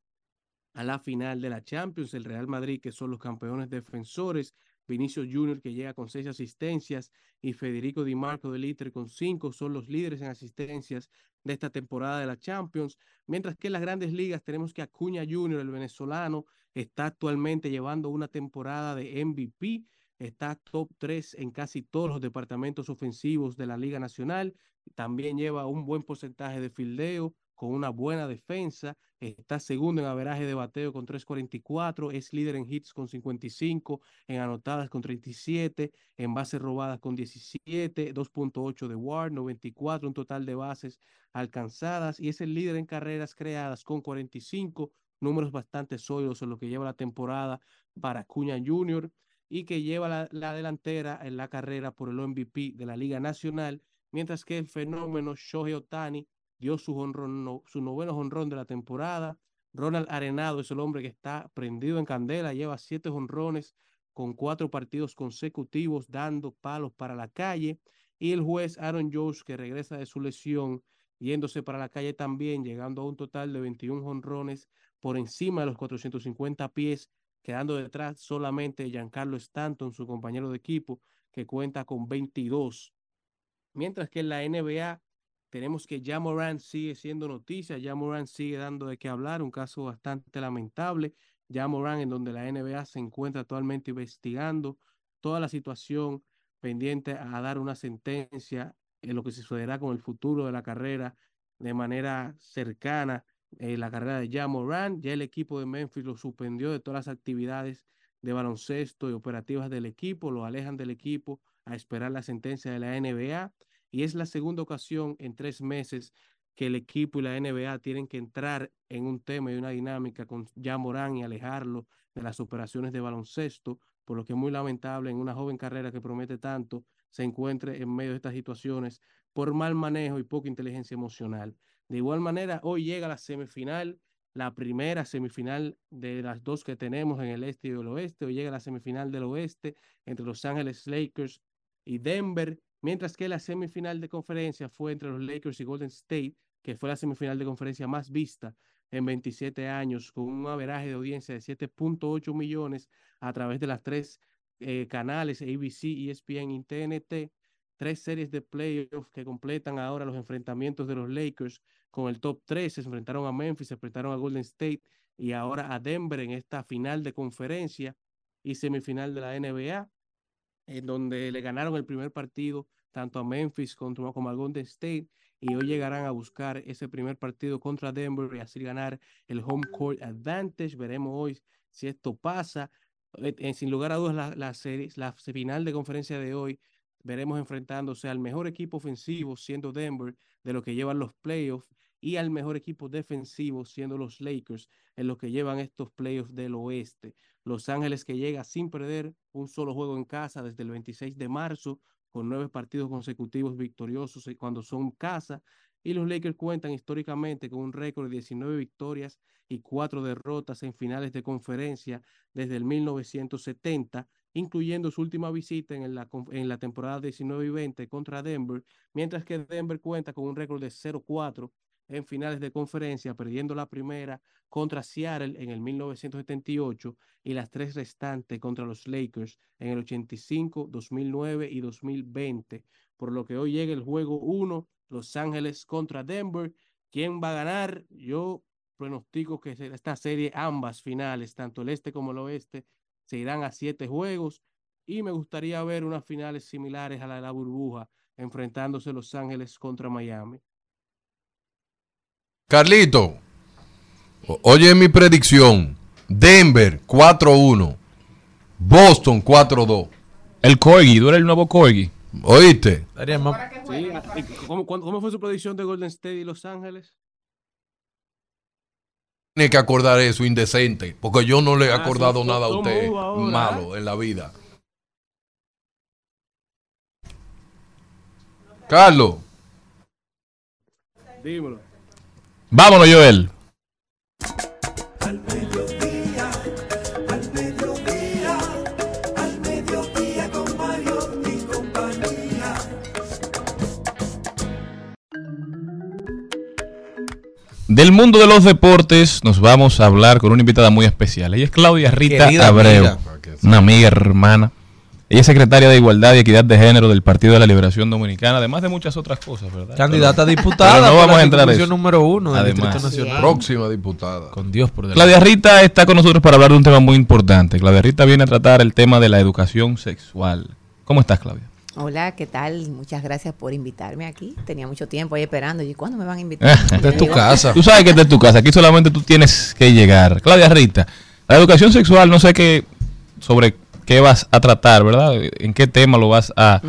a la final de la Champions, el Real Madrid, que son los campeones defensores, Vinicius Junior, que llega con seis asistencias, y Federico Di Marco del Inter con cinco, son los líderes en asistencias de esta temporada de la Champions, mientras que en las grandes ligas tenemos que Acuña Junior, el venezolano, está actualmente llevando una temporada de MVP, está top 3 en casi todos los departamentos ofensivos de la Liga Nacional, también lleva un buen porcentaje de fildeo, con una buena defensa, está segundo en averaje de bateo con 3.44, es líder en hits con 55, en anotadas con 37, en bases robadas con 17, 2.8 de WAR, 94, un total de bases alcanzadas y es el líder en carreras creadas con 45, números bastante sólidos en lo que lleva la temporada para Cuña Jr. y que lleva la, la delantera en la carrera por el MVP de la Liga Nacional, mientras que el fenómeno Shohei Otani dio su, honrón, su noveno honrón de la temporada. Ronald Arenado es el hombre que está prendido en candela, lleva siete honrones con cuatro partidos consecutivos dando palos para la calle. Y el juez Aaron Jones, que regresa de su lesión, yéndose para la calle también, llegando a un total de 21 honrones por encima de los 450 pies, quedando detrás solamente Giancarlo Stanton, su compañero de equipo, que cuenta con 22. Mientras que en la NBA tenemos que Ja Morant sigue siendo noticia, Ja Morant sigue dando de qué hablar, un caso bastante lamentable. Ja Morant, en donde la NBA se encuentra actualmente investigando toda la situación pendiente a dar una sentencia en lo que sucederá con el futuro de la carrera de manera cercana. Eh, la carrera de Ja Morant, ya el equipo de Memphis lo suspendió de todas las actividades de baloncesto y operativas del equipo, lo alejan del equipo a esperar la sentencia de la NBA y es la segunda ocasión en tres meses que el equipo y la NBA tienen que entrar en un tema y una dinámica con ya Morán y alejarlo de las operaciones de baloncesto, por lo que es muy lamentable en una joven carrera que promete tanto se encuentre en medio de estas situaciones por mal manejo y poca inteligencia emocional. De igual manera, hoy llega la semifinal, la primera semifinal de las dos que tenemos en el este y el oeste. Hoy llega la semifinal del oeste entre Los Ángeles Lakers y Denver, mientras que la semifinal de conferencia fue entre los Lakers y Golden State, que fue la semifinal de conferencia más vista en 27 años, con un averaje de audiencia de 7.8 millones a través de las tres eh, canales ABC, ESPN y TNT tres series de playoffs que completan ahora los enfrentamientos de los Lakers con el top 3. Se enfrentaron a Memphis, se enfrentaron a Golden State y ahora a Denver en esta final de conferencia y semifinal de la NBA, en donde le ganaron el primer partido tanto a Memphis como, a Golden State y hoy llegarán a buscar ese primer partido contra Denver y así ganar el home court advantage. Veremos hoy si esto pasa. Eh, sin lugar a dudas, la, la, serie, la final de conferencia de hoy veremos enfrentándose al mejor equipo ofensivo siendo Denver de lo que llevan los playoffs y al mejor equipo defensivo siendo los Lakers en lo que llevan estos playoffs del oeste. Los Ángeles que llega sin perder un solo juego en casa desde el 26 de marzo con nueve partidos consecutivos victoriosos cuando son casa y los Lakers cuentan históricamente con un récord de 19 victorias y cuatro derrotas en finales de conferencia desde el 1970 incluyendo su última visita en la, en la temporada 19 y 20 contra Denver, mientras que Denver cuenta con un récord de 0-4 en finales de conferencia, perdiendo la primera contra Seattle en el 1978 y las tres restantes contra los Lakers en el 85, 2009 y 2020. Por lo que hoy llega el juego 1, Los Ángeles contra Denver. ¿Quién va a ganar? Yo pronostico que esta serie, ambas finales, tanto el este como el oeste, se irán a siete juegos y me gustaría ver unas finales similares a la de la burbuja, enfrentándose Los Ángeles contra Miami. Carlito, oye mi predicción. Denver 4-1. Boston 4-2. El Corgi, eres el nuevo Corgi. ¿Oíste? Sí, ¿cómo, ¿Cómo fue su predicción de Golden State y Los Ángeles? tiene que acordar eso, indecente, porque yo no le he acordado nada a usted malo en la vida. Carlos. Dímelo. Vámonos, Joel. Al mediodía, al mediodía, al mediodía con Mario y compañía. Del mundo de los deportes nos vamos a hablar con una invitada muy especial. Ella es Claudia Rita Querida Abreu, amiga. una amiga hermana. Ella es secretaria de Igualdad y Equidad de Género del Partido de la Liberación Dominicana, además de muchas otras cosas, ¿verdad? Candidata a diputada pero no vamos la a entrar eso. número uno del Además. Distrito Nacional. Próxima diputada. Con Dios por delante. Claudia Rita está con nosotros para hablar de un tema muy importante. Claudia Rita viene a tratar el tema de la educación sexual. ¿Cómo estás, Claudia? Hola, ¿qué tal? Muchas gracias por invitarme aquí. Tenía mucho tiempo ahí esperando. ¿Y cuándo me van a invitar? (laughs) Esta es tu Digo, casa. Tú sabes que esta es tu casa. Aquí solamente tú tienes que llegar. Claudia Rita, la educación sexual, no sé qué sobre qué vas a tratar, ¿verdad? En qué tema lo vas a,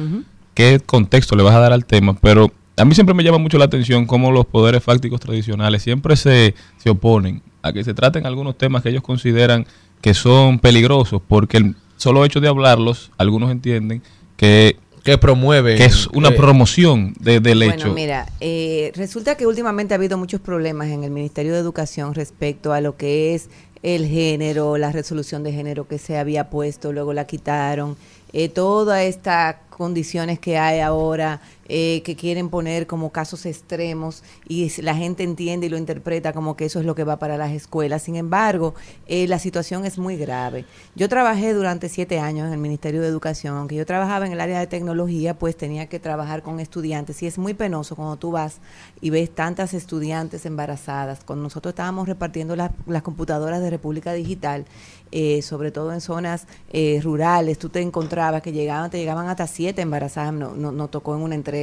qué contexto le vas a dar al tema, pero a mí siempre me llama mucho la atención cómo los poderes fácticos tradicionales siempre se, se oponen a que se traten algunos temas que ellos consideran que son peligrosos, porque el solo hecho de hablarlos, algunos entienden que, Que promueve. que es una promoción de- del Bueno, hecho. mira, eh, resulta que últimamente ha habido muchos problemas en el Ministerio de Educación respecto a lo que es el género, la resolución de género que se había puesto, luego la quitaron, eh, todas estas condiciones que hay ahora eh, que quieren poner como casos extremos y la gente entiende y lo interpreta como que eso es lo que va para las escuelas. Sin embargo, eh, la situación es muy grave. Yo trabajé durante siete años en el Ministerio de Educación, aunque yo trabajaba en el área de tecnología, pues tenía que trabajar con estudiantes y es muy penoso cuando tú vas y ves tantas estudiantes embarazadas. Cuando nosotros estábamos repartiendo las, computadoras de República Digital, eh, sobre todo en zonas rurales, tú te encontrabas que llegaban, te llegaban hasta siete embarazadas, no, no, no tocó en una entrega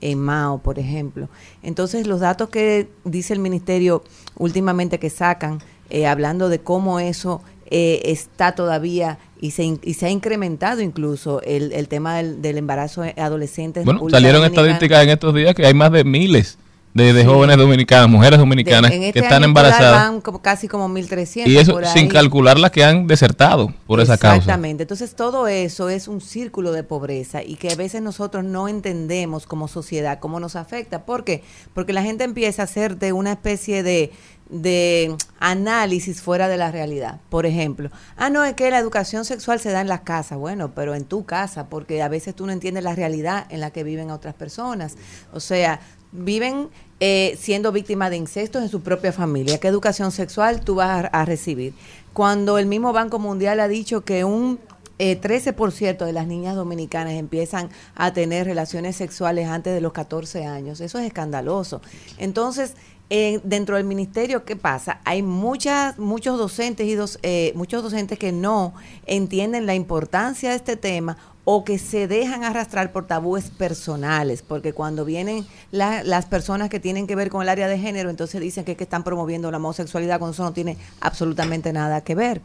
en Mao, por ejemplo. Entonces, los datos que dice el ministerio últimamente que sacan, eh, hablando de cómo eso eh, está todavía y se, y se ha incrementado incluso el, el tema del, del embarazo adolescente. en Bueno, salieron estadísticas en estos días que hay más de miles de, de Sí. jóvenes dominicanas, mujeres dominicanas en este que están embarazadas. Van como, casi como 1.300. Y eso por sin ahí. calcular las que han desertado por esa causa. Exactamente. Entonces todo eso es un círculo de pobreza y que a veces nosotros no entendemos como sociedad cómo nos afecta. ¿Por qué? Porque la gente empieza a hacer de una especie de de análisis fuera de la realidad. Por ejemplo, ah, no, es que la educación sexual se da en las casas. Bueno, pero en tu casa, porque a veces tú no entiendes la realidad en la que viven otras personas. O sea, viven eh, siendo víctimas de incestos en su propia familia. ¿Qué educación sexual tú vas a, recibir? Cuando el mismo Banco Mundial ha dicho que un eh, 13% de las niñas dominicanas empiezan a tener relaciones sexuales antes de los 14 años. Eso es escandaloso. Entonces, eh, dentro del ministerio, ¿qué pasa? Hay muchas, muchos docentes y dos, eh, muchos docentes que no entienden la importancia de este tema o que se dejan arrastrar por tabúes personales, porque cuando vienen la- las personas que tienen que ver con el área de género, entonces dicen que, es que están promoviendo la homosexualidad, cuando eso no tiene absolutamente nada que ver.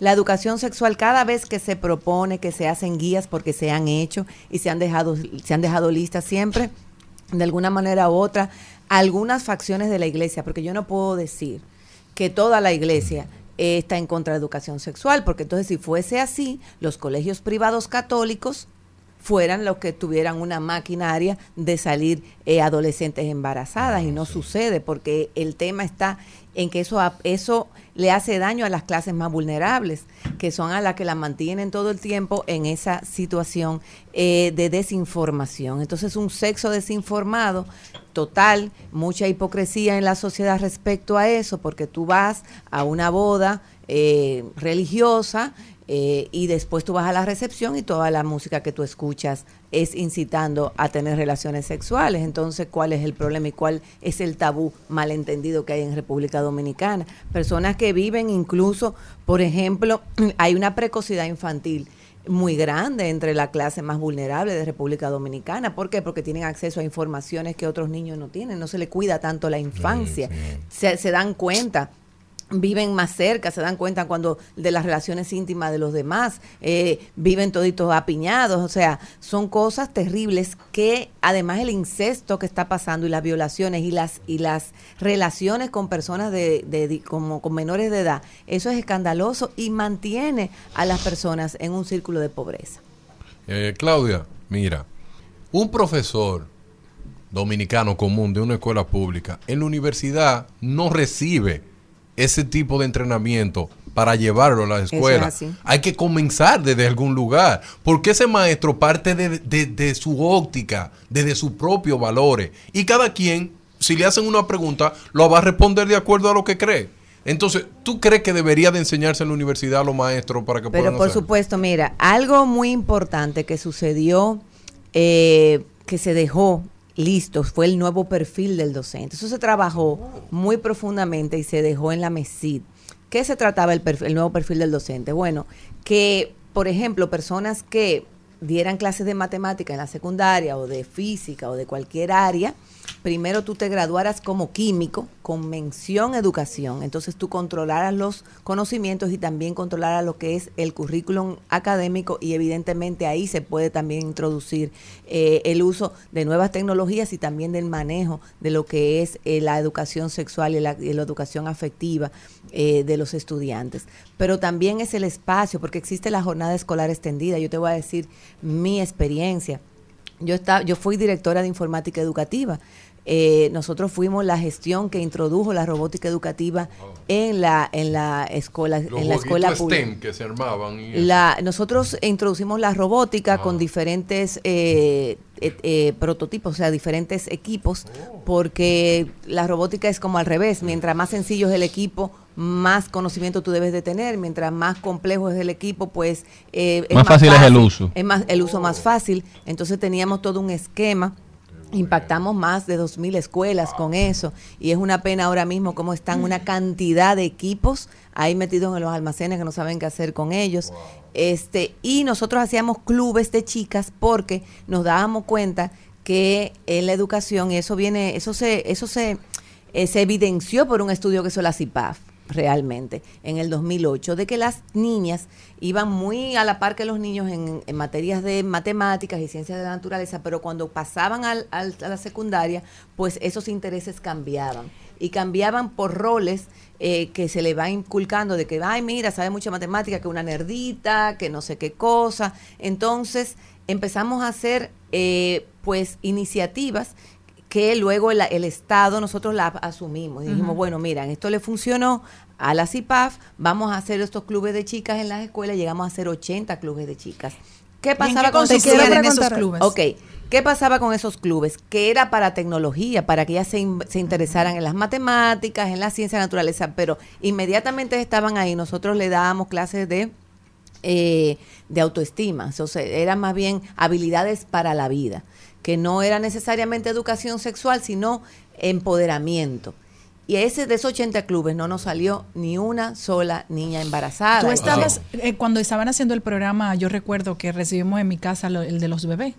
La educación sexual cada vez que se propone, que se hacen guías porque se han hecho y se han dejado, se han dejado listas siempre, de alguna manera u otra, algunas facciones de la iglesia, porque yo no puedo decir que toda la iglesia eh, está en contra de educación sexual, porque entonces si fuese así, los colegios privados católicos fueran los que tuvieran una maquinaria de salir eh, adolescentes embarazadas y no sucede porque el tema está en que eso, eso le hace daño a las clases más vulnerables, que son a las que la mantienen todo el tiempo en esa situación eh, de desinformación. Entonces un sexo desinformado total, mucha hipocresía en la sociedad respecto a eso, porque tú vas a una boda eh, religiosa eh, y después tú vas a la recepción y toda la música que tú escuchas es incitando a tener relaciones sexuales. Entonces, ¿cuál es el problema y cuál es el tabú malentendido que hay en República Dominicana? Personas que viven incluso, por ejemplo, (clears throat) hay una precocidad infantil muy grande entre la clase más vulnerable de República Dominicana. ¿Por qué? Porque tienen acceso a informaciones que otros niños no tienen. No se le cuida tanto la infancia. Se, se dan cuenta viven más cerca, se dan cuenta cuando de las relaciones íntimas de los demás, eh, viven toditos apiñados, o sea, son cosas terribles que además el incesto que está pasando y las violaciones y las y las relaciones con personas de, como con menores de edad, eso es escandaloso y mantiene a las personas en un círculo de pobreza. Eh, Claudia, mira, un profesor dominicano común de una escuela pública en la universidad no recibe ese tipo de entrenamiento para llevarlo a la es escuela. así. Hay que comenzar desde algún lugar, porque ese maestro parte de, de- de su óptica, desde sus propios valores, y cada quien, si le hacen una pregunta, lo va a responder de acuerdo a lo que cree. Entonces, ¿tú crees que debería de enseñarse en la universidad a los maestros para que Pero puedan por supuesto, mira, algo muy importante que sucedió, eh, que se dejó listo, fue el nuevo perfil del docente. Eso se trabajó muy profundamente y se dejó en la MESID. ¿Qué se trataba el, el nuevo perfil del docente? Bueno, que, por ejemplo, personas que dieran clases de matemática en la secundaria o de física o de cualquier área, primero tú te graduaras como químico con mención educación, entonces tú controlaras los conocimientos y también controlaras lo que es el currículum académico y evidentemente ahí se puede también introducir eh, el uso de nuevas tecnologías y también del manejo de lo que es eh, la educación sexual y la, educación afectiva eh, de los estudiantes. Pero también es el espacio, porque existe la jornada escolar extendida. Yo te voy a decir mi experiencia. Yo, estaba, yo fui directora de informática educativa. Eh, nosotros fuimos la gestión que introdujo la robótica educativa en la en la escuela Los en la escuela. STEM que se armaban. y. La, nosotros introducimos la robótica con diferentes eh, eh, eh, prototipos, o sea, diferentes equipos, porque la robótica es como al revés. Mientras más sencillo es el equipo, más conocimiento tú debes de tener. Mientras más complejo es el equipo, pues eh, Más fácil es el uso. Es más, el uso más fácil. Entonces teníamos todo un esquema. Impactamos más de 2.000 escuelas con eso y es una pena ahora mismo cómo están una cantidad de equipos ahí metidos en los almacenes que no saben qué hacer con ellos. Este, y nosotros hacíamos clubes de chicas porque nos dábamos cuenta que en la educación, y eso viene, eso se, eso se, eh, se evidenció por un estudio que hizo la CIPAF. Realmente en el 2008 de que las niñas iban muy a la par que los niños en, en materias de matemáticas y ciencias de la naturaleza, pero cuando pasaban al- a la secundaria, pues esos intereses cambiaban y cambiaban por roles eh, que se le va inculcando de que, ay, mira, sabe mucha matemática, que una nerdita, que no sé qué cosa. Entonces empezamos a hacer, eh, pues, iniciativas que luego el, el Estado nosotros la asumimos. Y dijimos, bueno, mira, esto le funcionó a la CIPAF, vamos a hacer estos clubes de chicas en las escuelas, llegamos a hacer 80 clubes de chicas. ¿Qué pasaba qué con esos clubes? Ok, ¿qué pasaba con esos clubes? Que era para tecnología, para que ellas se, in- se interesaran en las matemáticas, en la ciencia naturaleza, pero inmediatamente estaban ahí, nosotros le dábamos clases de eh, de autoestima, o sea, eran más bien habilidades para la vida, que no era necesariamente educación sexual, sino empoderamiento. Y ese de esos 80 clubes no nos salió ni una sola niña embarazada. Tú estabas, eh, cuando estaban haciendo el programa, yo recuerdo que recibimos en mi casa lo- el de los bebés.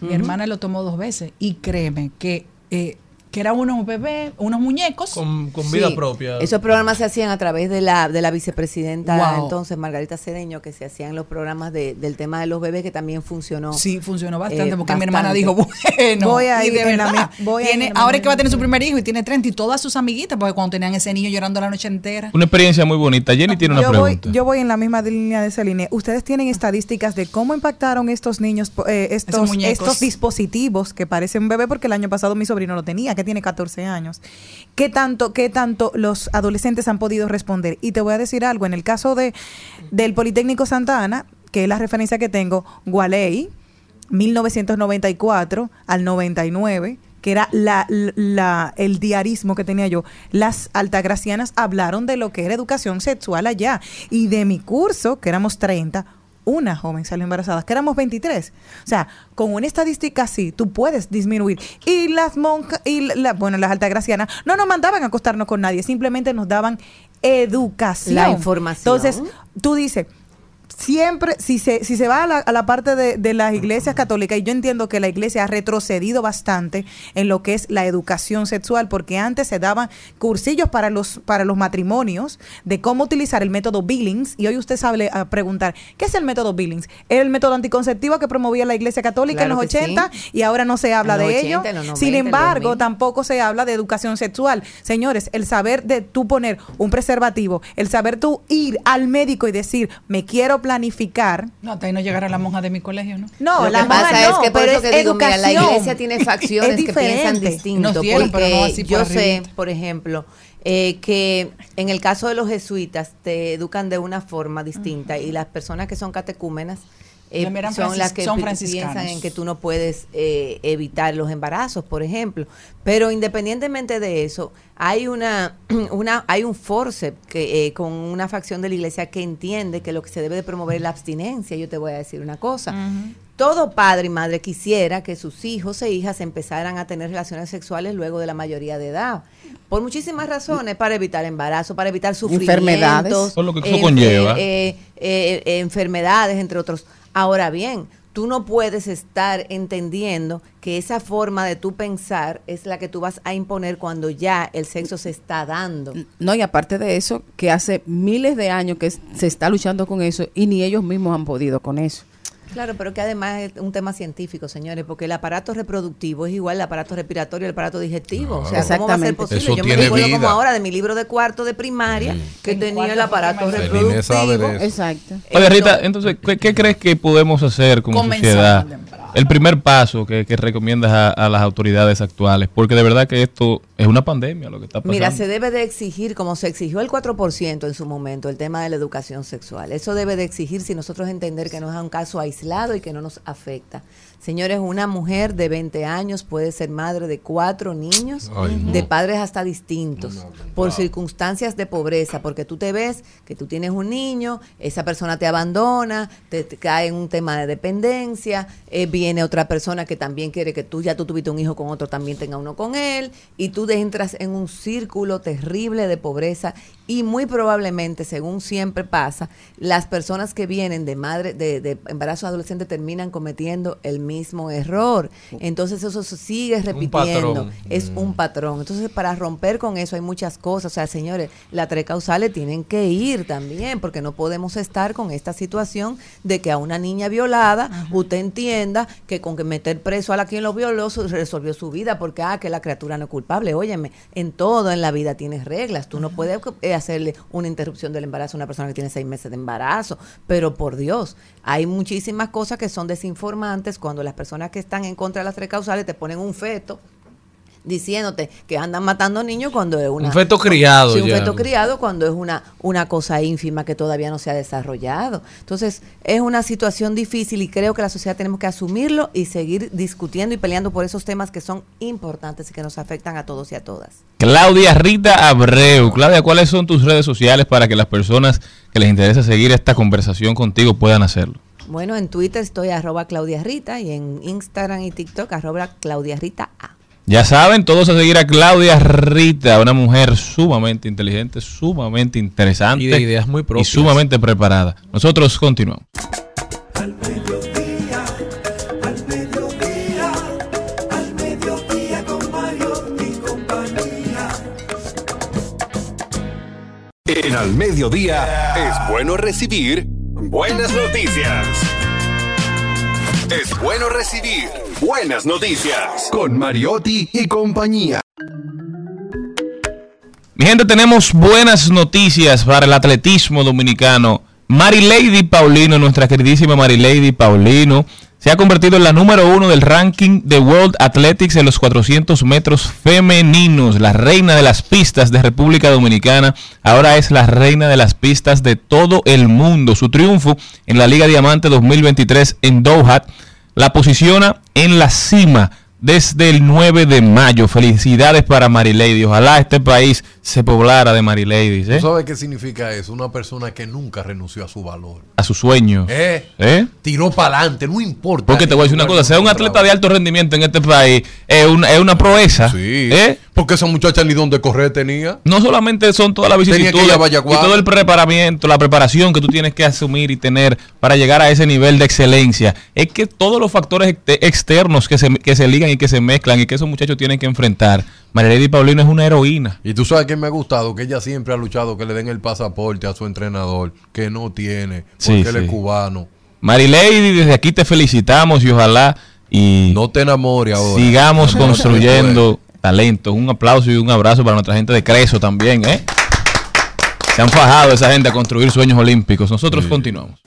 Mi hermana lo tomó dos veces y créeme que, eh, que eran unos bebés, unos muñecos. Con, con Sí, vida propia. Esos programas se hacían a través de la, de la vicepresidenta Wow. entonces, Margarita Cedeño, que se hacían los programas de- del tema de los bebés, que también funcionó. Sí, funcionó bastante, eh, porque mi hermana bastante. dijo, (laughs) bueno, Voy a y ir de en la verdad, mi- voy a ir ahora misma que va a tener su primer hijo y tiene 30 y todas sus amiguitas, porque cuando tenían ese niño llorando la noche entera. Una experiencia muy bonita. Jenny tiene una yo voy, pregunta. yo voy en la misma línea de esa línea. Ustedes tienen estadísticas de cómo impactaron estos niños, eh, estos, dispositivos que parecen un bebé, porque el año pasado mi sobrino lo tenía, que tiene 14 años. ¿Qué tanto, qué tanto los adolescentes han podido responder? Y te voy a decir algo, en el caso de del Politécnico Santa Ana, que es la referencia que tengo, Gualey, 1994 al 99 que era el diarismo que tenía yo, las altagracianas hablaron de lo que era educación sexual allá. Y de mi curso, que éramos 30, una joven salió embarazada, que éramos 23. O sea, con una estadística así, tú puedes disminuir. Y las monjas, y la, bueno, las altagracianas no nos mandaban a acostarnos con nadie, simplemente nos daban educación. La información. Entonces, tú dices, siempre, si se, si se va a la, a la parte de, de las iglesias católicas, y yo entiendo que la iglesia ha retrocedido bastante en lo que es la educación sexual, porque antes se daban cursillos para los, para los matrimonios de cómo utilizar el método Billings, y hoy usted sabe a preguntar, ¿qué es el método Billings? Era el método anticonceptivo que promovía la iglesia católica Claro en los que sí. 80 y ahora no se habla En de 80, ello. en los 90, Sin embargo, 2000. tampoco se habla de educación sexual. Señores, el saber de tú poner un preservativo, el saber tú ir al médico y decir, me quiero planificar. No, hasta ahí no llegará la monja de mi colegio, ¿no? No, Lo la que pasa es que por eso es que digo, mira, la educación. iglesia tiene (laughs) facciones Es que piensan distinto. Nos dieron, pero porque no así por yo sé, por ejemplo, eh, que en el caso de los jesuitas te educan de una forma distinta y las personas que son catecúmenas eh, son las que son piensan en que tú no puedes eh, evitar los embarazos, por ejemplo. Pero independientemente de eso, hay una, (clears throat) una hay un forceps que eh, con una facción de la iglesia que entiende que lo que se debe de promover es la abstinencia. Yo te voy a decir una cosa. Todo padre y madre quisiera que sus hijos e hijas empezaran a tener relaciones sexuales luego de la mayoría de edad. Por muchísimas razones, para evitar embarazo, para evitar sufrimientos. Enfermedades. Por lo que eso enfer- conlleva. eh, eh, eh, enfermedades, entre otros. Ahora bien, tú no puedes estar entendiendo que esa forma de tú pensar es la que tú vas a imponer cuando ya el sexo se está dando. No, y aparte de eso, que hace miles de años que se está luchando con eso y ni ellos mismos han podido con eso. Claro, pero que además es un tema científico, señores, porque el aparato reproductivo es igual al aparato respiratorio y el aparato digestivo. o sea, ¿cómo va a ser posible? Eso Yo tiene me recuerdo como ahora de mi libro de cuarto de primaria que En tenía el aparato. Celine sabe de reproductivo. eso. Exacto. Oye, Rita, entonces, ¿qué, qué crees que podemos hacer como sociedad? El primer paso que, que recomiendas a, a las autoridades actuales, porque de verdad que esto es una pandemia lo que está pasando. Mira, se debe de exigir, como se exigió el 4% en su momento, el tema de la educación sexual. Eso debe de exigir si nosotros entender que no es un caso aislado y que no nos afecta. Señores, una mujer de 20 años puede ser madre de cuatro niños, Ay, no. de padres hasta distintos, por circunstancias de pobreza, porque tú te ves que tú tienes un niño, esa persona te abandona, te, te cae en un tema de dependencia, eh, viene otra persona que también quiere que tú, ya tú tuviste un hijo con otro, también tenga uno con él, y tú entras en un círculo terrible de pobreza Y muy probablemente, según siempre pasa, las personas que vienen de madre, de, de embarazo adolescente terminan cometiendo el mismo error. Entonces eso se sigue repitiendo. Es un patrón. Entonces, para romper con eso hay muchas cosas. O sea, señores, las tres causales tienen que ir también, porque no podemos estar con esta situación de que a una niña violada, usted entienda que con que meter preso a la quien lo violó resolvió su vida, porque ah, que la criatura no es culpable. Óyeme, en todo en la vida tienes reglas. Tú no puedes eh, hacerle una interrupción del embarazo a una persona que tiene seis meses de embarazo. Pero por Dios, hay muchísimas cosas que son desinformantes cuando las personas que están en contra de las tres causales te ponen un feto diciéndote que andan matando niños cuando es una Un feto criado Sí, un ya. feto criado cuando es una una cosa ínfima que todavía no se ha desarrollado. Entonces, es una situación difícil y creo que la sociedad tenemos que asumirlo y seguir discutiendo y peleando por esos temas que son importantes y que nos afectan a todos y a todas. Claudia Rita Abreu. Claudia, ¿cuáles son tus redes sociales para que las personas que les interesa seguir esta conversación contigo puedan hacerlo? Bueno, en Twitter estoy arroba Claudia Rita y en Instagram y TikTok arroba Claudia Rita A. Ya saben, todos a seguir a Claudia Rita, una mujer sumamente inteligente, sumamente interesante Y de ideas muy y propias. sumamente preparada. Nosotros continuamos. Al mediodía, al mediodía, al mediodía con Mario y compañía. En Al Mediodía es bueno recibir buenas noticias. Es bueno recibir buenas noticias. Con Mariotti y compañía. Mi gente, tenemos buenas noticias para el atletismo dominicano. Marilady Paulino, nuestra queridísima Marilady Paulino, se ha convertido en la número uno del ranking de World Athletics en los 400 metros femeninos. La reina de las pistas de República Dominicana ahora es la reina de las pistas de todo el mundo. Su triunfo en la Liga Diamante 2023 en Doha la posiciona en la cima desde el 9 de mayo. Felicidades para Marilady. Ojalá este país se poblara de Mariladies, ¿eh? ¿Tú sabes qué significa eso? Una persona que nunca renunció a su valor. a sus sueños. ¿Eh? ¿Eh? Tiró para adelante, no importa. Porque te voy a decir una cosa, ser un atleta de alto rendimiento en este país es una, es una proeza. Sí. ¿eh? Porque esa muchacha ni dónde correr tenía. No solamente son todas las vicisitudes y todo el preparamiento, la preparación que tú tienes que asumir y tener para llegar a ese nivel de excelencia. Es que todos los factores ex- externos que se, que se ligan y que se mezclan y que esos muchachos tienen que enfrentar. Marilady Paulino es una heroína. Y tú sabes que me ha gustado que ella siempre ha luchado que le den el pasaporte a su entrenador, que no tiene, porque Sí, él sí. es cubano. Marilady, desde aquí te felicitamos y ojalá y No te enamores ahora. sigamos No construyendo talentos. Un aplauso y un abrazo para nuestra gente de Creso también, ¿eh? Se han fajado esa gente a construir sueños olímpicos. Nosotros continuamos.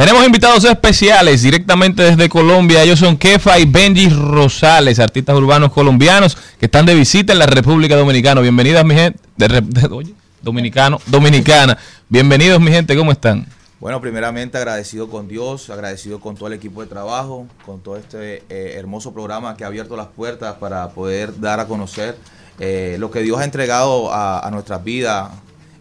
Tenemos invitados especiales directamente desde Colombia. Ellos son Kefa y Benji Rosales, artistas urbanos colombianos que están de visita en la República Dominicana. Bienvenidas, mi gente. De, de- oye, dominicano, dominicana. Bienvenidos, mi gente. ¿Cómo están? Bueno, primeramente agradecido con Dios, agradecido con todo el equipo de trabajo, con todo este eh, hermoso programa que ha abierto las puertas para poder dar a conocer eh, lo que Dios ha entregado a nuestras vidas,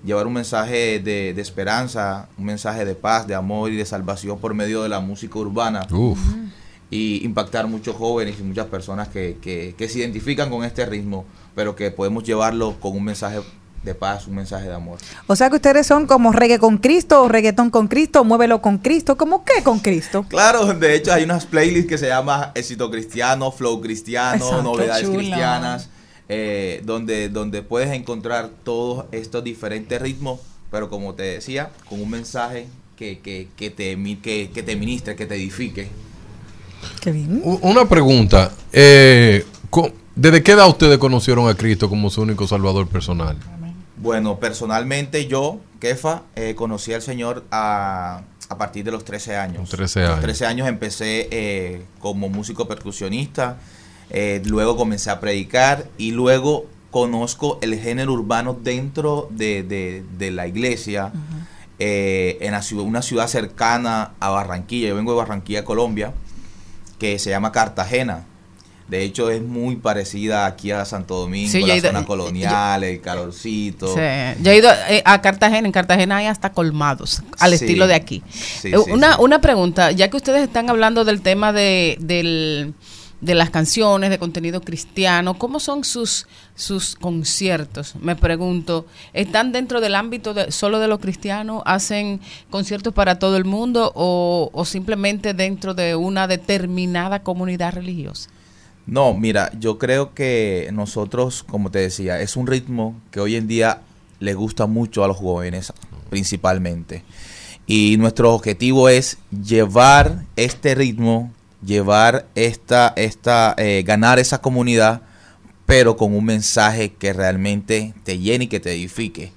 llevar un mensaje de, de esperanza, un mensaje de paz, de amor y de salvación por medio de la música urbana. Uf. Y impactar muchos jóvenes y muchas personas que, que- que se identifican con este ritmo, pero que podemos llevarlo con un mensaje de paz, un mensaje de amor. O sea que ustedes son como reggae con Cristo, o reggaetón con Cristo, muévelo con Cristo. ¿Cómo qué con Cristo? Claro, de hecho hay unas playlists que se llama Éxito Cristiano, Flow Cristiano, Exacto. Novedades Chula. Cristianas, eh, donde, donde puedes encontrar todos estos diferentes ritmos, pero como te decía, con un mensaje que, que, que, te, que, que te ministre, que te edifique. Qué bien. Una pregunta. eh, ¿Desde qué edad ustedes conocieron a Cristo como su único salvador personal? Bueno, personalmente yo, Kefa, eh, conocí al Señor a, a partir de los 13 años. 13 A los años. 13 años empecé eh, como músico percusionista, eh, luego comencé a predicar y luego conozco el género urbano dentro de, de- de la iglesia. eh, en la una ciudad cercana a Barranquilla. Yo vengo de Barranquilla, Colombia, que se llama Cartagena. De hecho, es muy parecida aquí a Santo Domingo, Sí, la ido- zona yo- colonial, el calorcito. Sí. Yo he ido eh, a Cartagena, en Cartagena hay hasta colmados, al Sí. estilo de aquí. Sí, Eh, una, una pregunta, ya que ustedes están hablando del tema de, del- de las canciones, de contenido cristiano, ¿cómo son sus, sus conciertos? Me pregunto, ¿están dentro del ámbito de, solo de lo cristiano? ¿Hacen conciertos para todo el mundo o, o simplemente dentro de una determinada comunidad religiosa? No, mira, yo creo que nosotros, como te decía, es un ritmo que hoy en día le gusta mucho a los jóvenes, principalmente. Y nuestro objetivo es llevar este ritmo, llevar esta, esta, eh, ganar esa comunidad, pero con un mensaje que realmente te llene y que te edifique.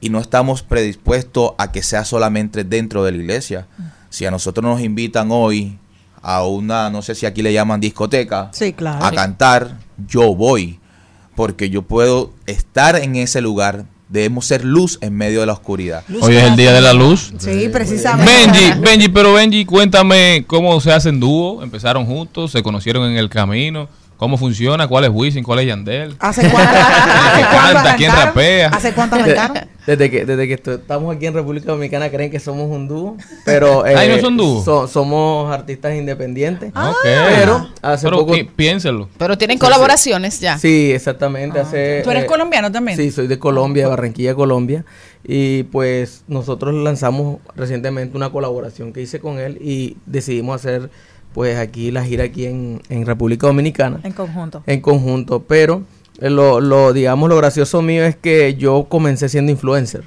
Y no estamos predispuestos a que sea solamente dentro de la iglesia. Si a nosotros nos invitan hoy a una, no sé si aquí le llaman discoteca, Sí, claro. a cantar, yo voy. Porque yo puedo estar en ese lugar. Debemos ser luz en medio de la oscuridad. Hoy es el día de la luz. Sí, precisamente. Benji, Benji, pero Benji, cuéntame cómo se hacen dúo. Empezaron juntos, se conocieron en el camino. ¿Cómo funciona? ¿Cuál es Wisin? ¿Cuál es Yandel? ¿Hace cuánto, (laughs) ¿Quién canta? ¿Quién rapea? ¿Hace cuánto arrancaron? (laughs) Desde que, desde que estamos aquí en República Dominicana creen que somos un dúo, pero eh, (laughs) Ay, ¿no son dúo? so- somos artistas independientes. Ok. Pero hace Pero poco pi- piénselo. Pero tienen Sí, sí. colaboraciones ya. Sí, exactamente. hace, ¿Tú eres eh, colombiano también? Sí, soy de Colombia, de Barranquilla, Colombia. Y pues nosotros lanzamos recientemente una colaboración que hice con él y decidimos hacer pues aquí la gira aquí en, en República Dominicana. En conjunto. En conjunto. Pero eh, lo, lo, digamos, lo gracioso mío es que yo comencé siendo influencer.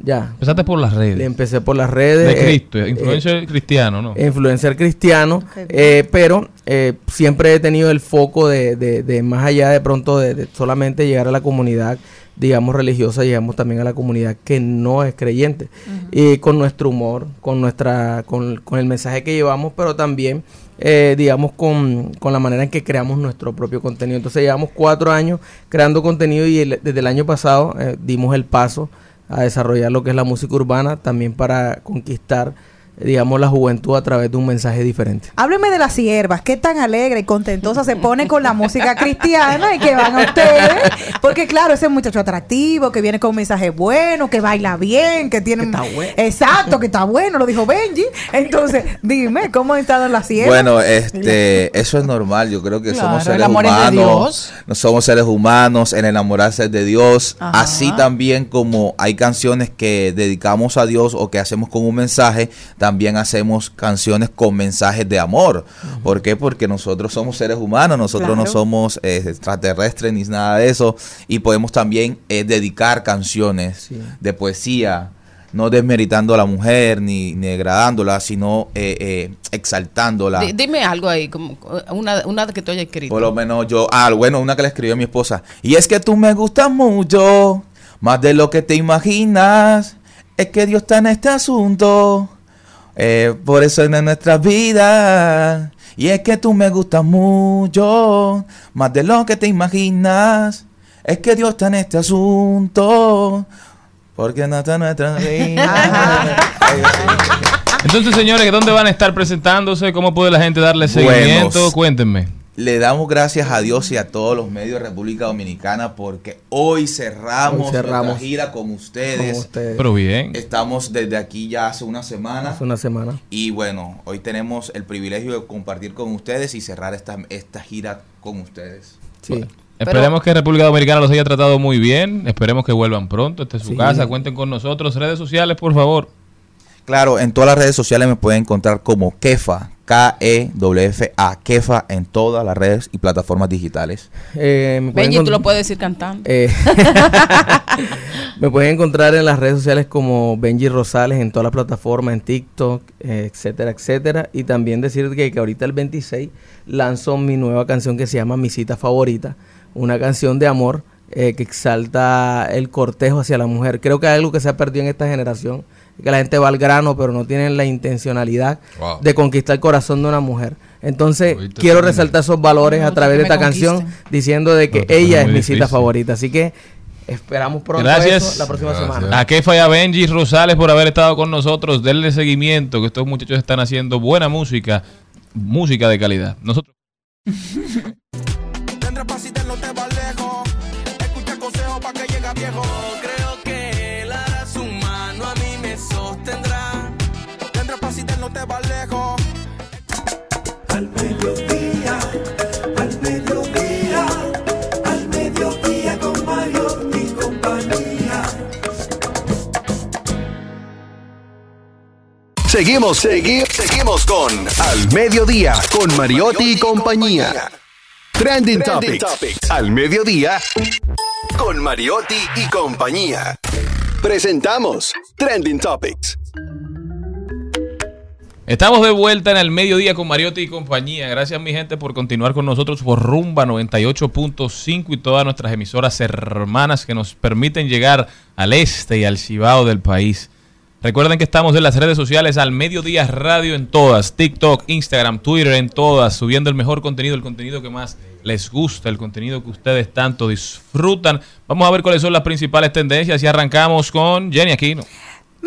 Ya. Empezaste por las redes. Empecé por las redes. De eh, Cristo, eh, influencer cristiano, ¿no? influencer cristiano, eh, pero eh, siempre he tenido el foco de, de- de más allá de pronto de, de solamente llegar a la comunidad, digamos, religiosa, llegamos también a la comunidad que no es creyente. Y con nuestro humor, con nuestra, con, con el mensaje que llevamos, pero también, eh, digamos, con, con la manera en que creamos nuestro propio contenido. Entonces llevamos cuatro años creando contenido y desde el año pasado eh, dimos el paso a desarrollar lo que es la música urbana, también para conquistar, digamos, la juventud a través de un mensaje diferente. Hábleme de las siervas, qué tan alegre y contentosa se pone con la música cristiana y que van a ustedes. Porque claro, ese muchacho atractivo, que viene con un mensaje bueno, que baila bien, que tiene... Exacto, que está bueno, lo dijo Benji. Entonces, dime, ¿cómo han estado las siervas? Bueno, este, eso es normal. Yo creo que Claro, somos seres humanos. No somos seres humanos en enamorarse de Dios. Ajá. Así también como hay canciones que dedicamos a Dios o que hacemos con un mensaje, también hacemos canciones con mensajes de amor. ¿Por qué? Porque nosotros somos seres humanos, nosotros no somos eh, extraterrestres ni nada de eso. Y podemos también eh, dedicar canciones de poesía. No desmeritando a la mujer ni, ni degradándola, sino eh, eh, exaltándola. Di- dime algo ahí, como una, una que tú hayas escrito. Por lo menos yo, ah, bueno, una que le escribió a mi esposa. Y es que tú me gustas mucho, más de lo que te imaginas. Es que Dios está en este asunto. Eh, por eso en nuestra vida. Y es que tú me gustas mucho, más de lo que te imaginas. Es que Dios está en este asunto. Porque no está en nuestra (laughs) vida. Entonces, señores, ¿dónde van a estar presentándose? ¿Cómo puede la gente darle seguimiento? Buenos. Cuéntenme. Le damos gracias a Dios y a todos los medios de República Dominicana porque hoy cerramos, Hoy cerramos nuestra gira con ustedes. con ustedes. Pero bien. Estamos desde aquí ya hace una semana. Hace una semana. Y bueno, hoy tenemos el privilegio de compartir con ustedes y cerrar esta, esta gira con ustedes. Sí. Esperemos que República Dominicana los haya tratado muy bien. Esperemos que vuelvan pronto. Esta es su Sí. casa. Cuenten con nosotros. Redes sociales, por favor. Claro, en todas las redes sociales me pueden encontrar como Kefa, K-E-F-A, Kefa en todas las redes y plataformas digitales. Eh, Benji, tú lo puedes decir cantando. Eh, (laughs) me pueden encontrar en las redes sociales como Benji Rosales en todas las plataformas, en TikTok, eh, etcétera, etcétera. Y también decir que, que ahorita el 26 lanzo mi nueva canción que se llama Mi cita favorita, una canción de amor eh, que exalta el cortejo hacia la mujer. Creo que hay algo que se ha perdido en esta generación, que la gente va al grano, pero no tienen la intencionalidad Wow. de conquistar el corazón de una mujer. Entonces, quiero resaltar esos valores No, a través de esta canción, diciendo de que No, ella es mi cita favorita. Así que Esperamos pronto Gracias. eso la próxima semana. A Kefa y a Benji Rosales por haber estado con nosotros. Denle seguimiento, que estos muchachos están haciendo buena música, música de calidad. Nosotros. Tendrás paz y te no te va lejos. Escucha consejos para que llegue a viejo. Seguimos, segui- seguimos con Al Mediodía, con Mariotti y compañía. Trending, Topics. Al Mediodía, con Mariotti y compañía. Presentamos Trending Topics. Estamos de vuelta en el mediodía con Mariotti y compañía. Gracias, mi gente, por continuar con nosotros por Rumba 98.5 y todas nuestras emisoras hermanas que nos permiten llegar al este y al cibao del país. Recuerden que estamos en las redes sociales al mediodía radio en todas, TikTok, Instagram, Twitter, en todas, subiendo el mejor contenido, el contenido que más les gusta, el contenido que ustedes tanto disfrutan. Vamos a ver cuáles son las principales tendencias y arrancamos con Jenny Aquino.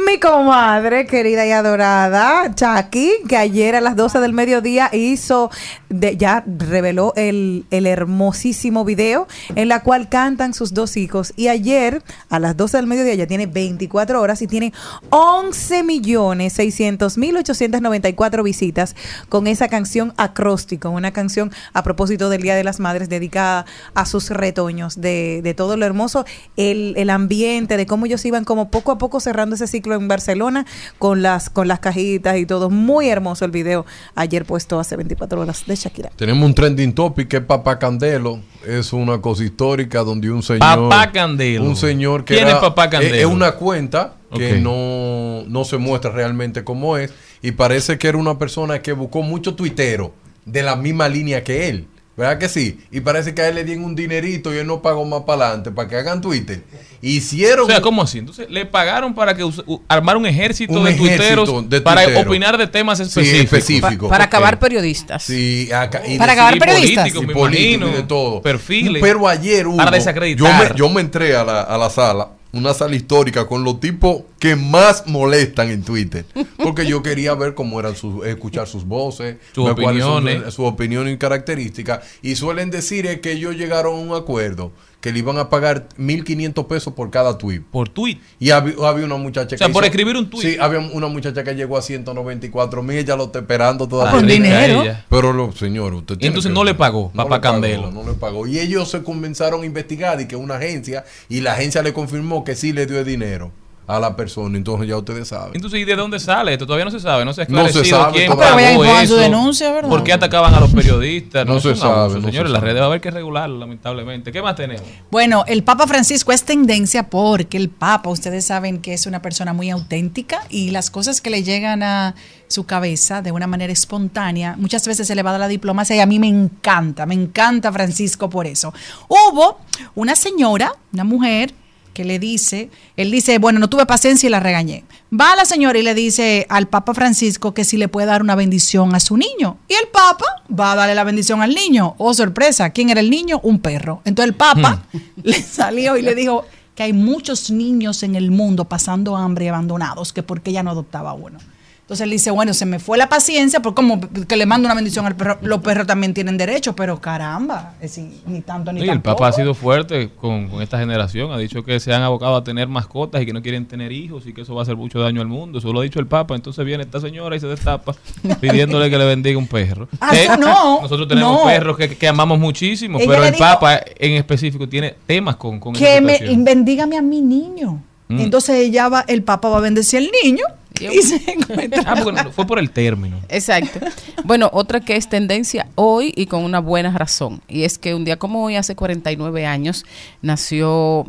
Mi comadre, querida y adorada, Chucky, que ayer a las 12 del mediodía hizo, ya reveló el, hermosísimo video en la cual cantan sus dos hijos. Y ayer a las 12 del mediodía ya tiene 24 horas y tiene 11 millones 600 mil 894 visitas con esa canción acróstico, una canción a propósito del Día de las Madres dedicada a sus retoños, de, de todo lo hermoso, el, el ambiente, de cómo ellos iban como poco a poco cerrando ese ciclo en Barcelona con las, con las cajitas y todo. Muy hermoso el video ayer puesto hace 24 horas de Shakira. Tenemos un trending topic que es Papá Candelo. Es una cosa histórica donde un señor. Papá Candelo. Un señor que. ¿Quién era- es Papá Candelo? Es, es una cuenta que no, no se muestra realmente cómo es. Y parece que era una persona que buscó mucho tuitero de la misma línea que él. ¿Verdad que sí? Y parece que a él le dieron un dinerito y él no pagó más para adelante para que hagan Twitter. Hicieron. O sea, ¿cómo así? Entonces, le pagaron para que armar un ejército Un de ejército tuiteros de para opinar de temas Sí, específicos. específicos. Para acabar periodistas. Sí, acá- y Para acabar periodistas. políticos, Y políticos, y de todo. perfiles. Pero ayer hubo. Para desacreditar. Yo me, yo me entré a la, a la sala, una sala histórica con los tipos que más molestan en Twitter. Porque yo quería ver cómo eran sus, escuchar sus voces, Sus opiniones. sus- sus opiniones y características. Y suelen decir es que ellos llegaron a un acuerdo que le iban a pagar 1.500 pesos por cada tweet. Por tweet. Y había, había una muchacha O sea, que. por escribir un tuit. Sí, había una muchacha que llegó a 194 mil. Ella lo está esperando todavía. Con dinero. ella. Pero, lo, señor, usted Y tiene entonces que- no le pagó, no Papá le pagó, Candelo. No le pagó. Y ellos se comenzaron a investigar y que una agencia. Y la agencia le confirmó que sí le dio el dinero a la persona. Entonces ya ustedes saben. Entonces, ¿y de dónde sale esto? Todavía no se sabe, no se ha No se esclarecido sabe quién pagó pongan su eso, denuncia, ¿verdad? ¿Por qué atacaban a los periodistas? No se sabe, abuso, no se señores, las sabe. redes va a haber que regularlo, lamentablemente. ¿Qué más tenemos? Bueno, el Papa Francisco es tendencia porque el Papa, ustedes saben que es una persona muy auténtica y las cosas que le llegan a su cabeza de una manera espontánea, muchas veces se le va a la diplomacia y a mí me encanta, me encanta Francisco por eso. Hubo una señora, una mujer, que le dice, él dice, bueno, no tuve paciencia y la regañé. Va la señora y le dice al Papa Francisco que si le puede dar una bendición a su niño. Y el Papa va a darle la bendición al niño. Oh, sorpresa, ¿quién era el niño? Un perro. Entonces el Papa (laughs) le salió y le dijo que hay muchos niños en el mundo pasando hambre y abandonados, que porque ella no adoptaba uno. Entonces él dice, bueno, se me fue la paciencia, por como que le mando una bendición al perro. Los perros también tienen derecho, pero caramba, es decir, ni tanto ni Sí, el. Papa ha sido fuerte con, con esta generación. Ha dicho que se han abocado a tener mascotas y que no quieren tener hijos y que eso va a hacer mucho daño al mundo. Eso lo ha dicho el Papa. Entonces viene esta señora y se destapa (laughs) pidiéndole que le bendiga un perro. Ah, no, Nosotros tenemos no. perros que, que amamos muchísimo, Ella pero el dijo- Papa en específico tiene temas con, con que me bendígame a mi niño. Mm. Entonces ella va, el Papa va a bendecir al niño y se encuentra. (laughs) Ah, porque no- fue por el término. Exacto. Bueno, otra que es tendencia hoy y con una buena razón. Y es que un día como hoy, hace 49 años, nació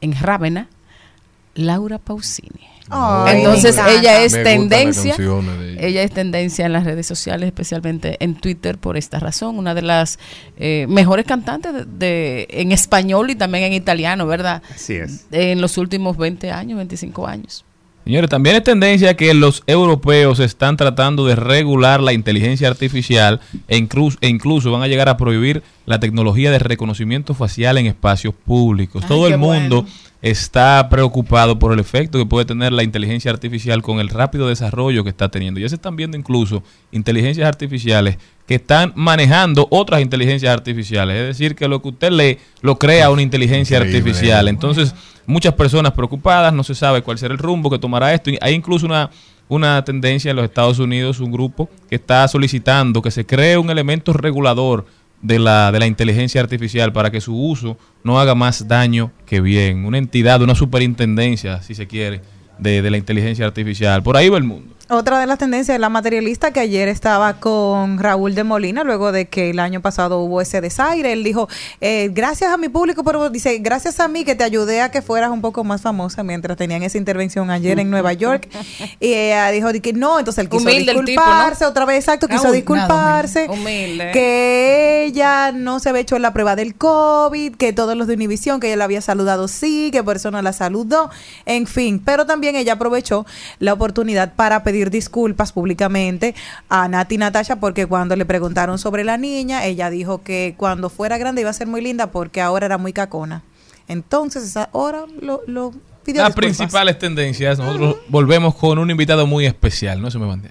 en Rávena Laura Pausini. Ay, Entonces ella es Me tendencia. ella. Ella es tendencia en las redes sociales, especialmente en Twitter por esta razón. Una de las eh, mejores cantantes de, de- en español y también en italiano, ¿verdad? Así es. En los últimos 20 años, 25 años. Señores, también es tendencia que los europeos están tratando de regular la inteligencia artificial e incluso, e incluso van a llegar a prohibir la tecnología de reconocimiento facial en espacios públicos. Ay, Todo el mundo bueno. Está preocupado por el efecto que puede tener la inteligencia artificial con el rápido desarrollo que está teniendo. Ya se están viendo incluso inteligencias artificiales que están manejando otras inteligencias artificiales. Es decir, que lo que usted lee lo crea una inteligencia Increíble. artificial. Entonces, muchas personas preocupadas, no se sabe cuál será el rumbo que tomará esto. Hay incluso una, una tendencia en los Estados Unidos, un grupo que está solicitando que se cree un elemento regulador de la, de la inteligencia artificial para que su uso no haga más daño que bien. Una entidad, una superintendencia, si se quiere, de, de la inteligencia artificial. Por ahí va el mundo. Otra de las tendencias es la materialista que ayer estaba con Raúl de Molina luego de que el año pasado hubo ese desaire. Él dijo, eh, gracias a mi público, pero dice, gracias a mí que te ayudé a que fueras un poco más famosa mientras tenían esa intervención ayer en Nueva (laughs) York. Y ella dijo que no, entonces él quiso Humilde el tipo, disculparse ¿no? otra vez, exacto, quiso disculparse. nada, humilde. Que ella no se había hecho la prueba del COVID, que todos los de Univision, que ella la había saludado sí, que por eso no la saludó, en fin. Pero también ella aprovechó la oportunidad para pedir disculpas públicamente a Nati y Natasha, porque cuando le preguntaron sobre la niña, ella dijo que cuando fuera grande iba a ser muy linda porque ahora era muy cacona. Entonces, esa hora lo, lo pidió Las disculpas. principales tendencias, nosotros volvemos con un invitado muy especial, no se me mande.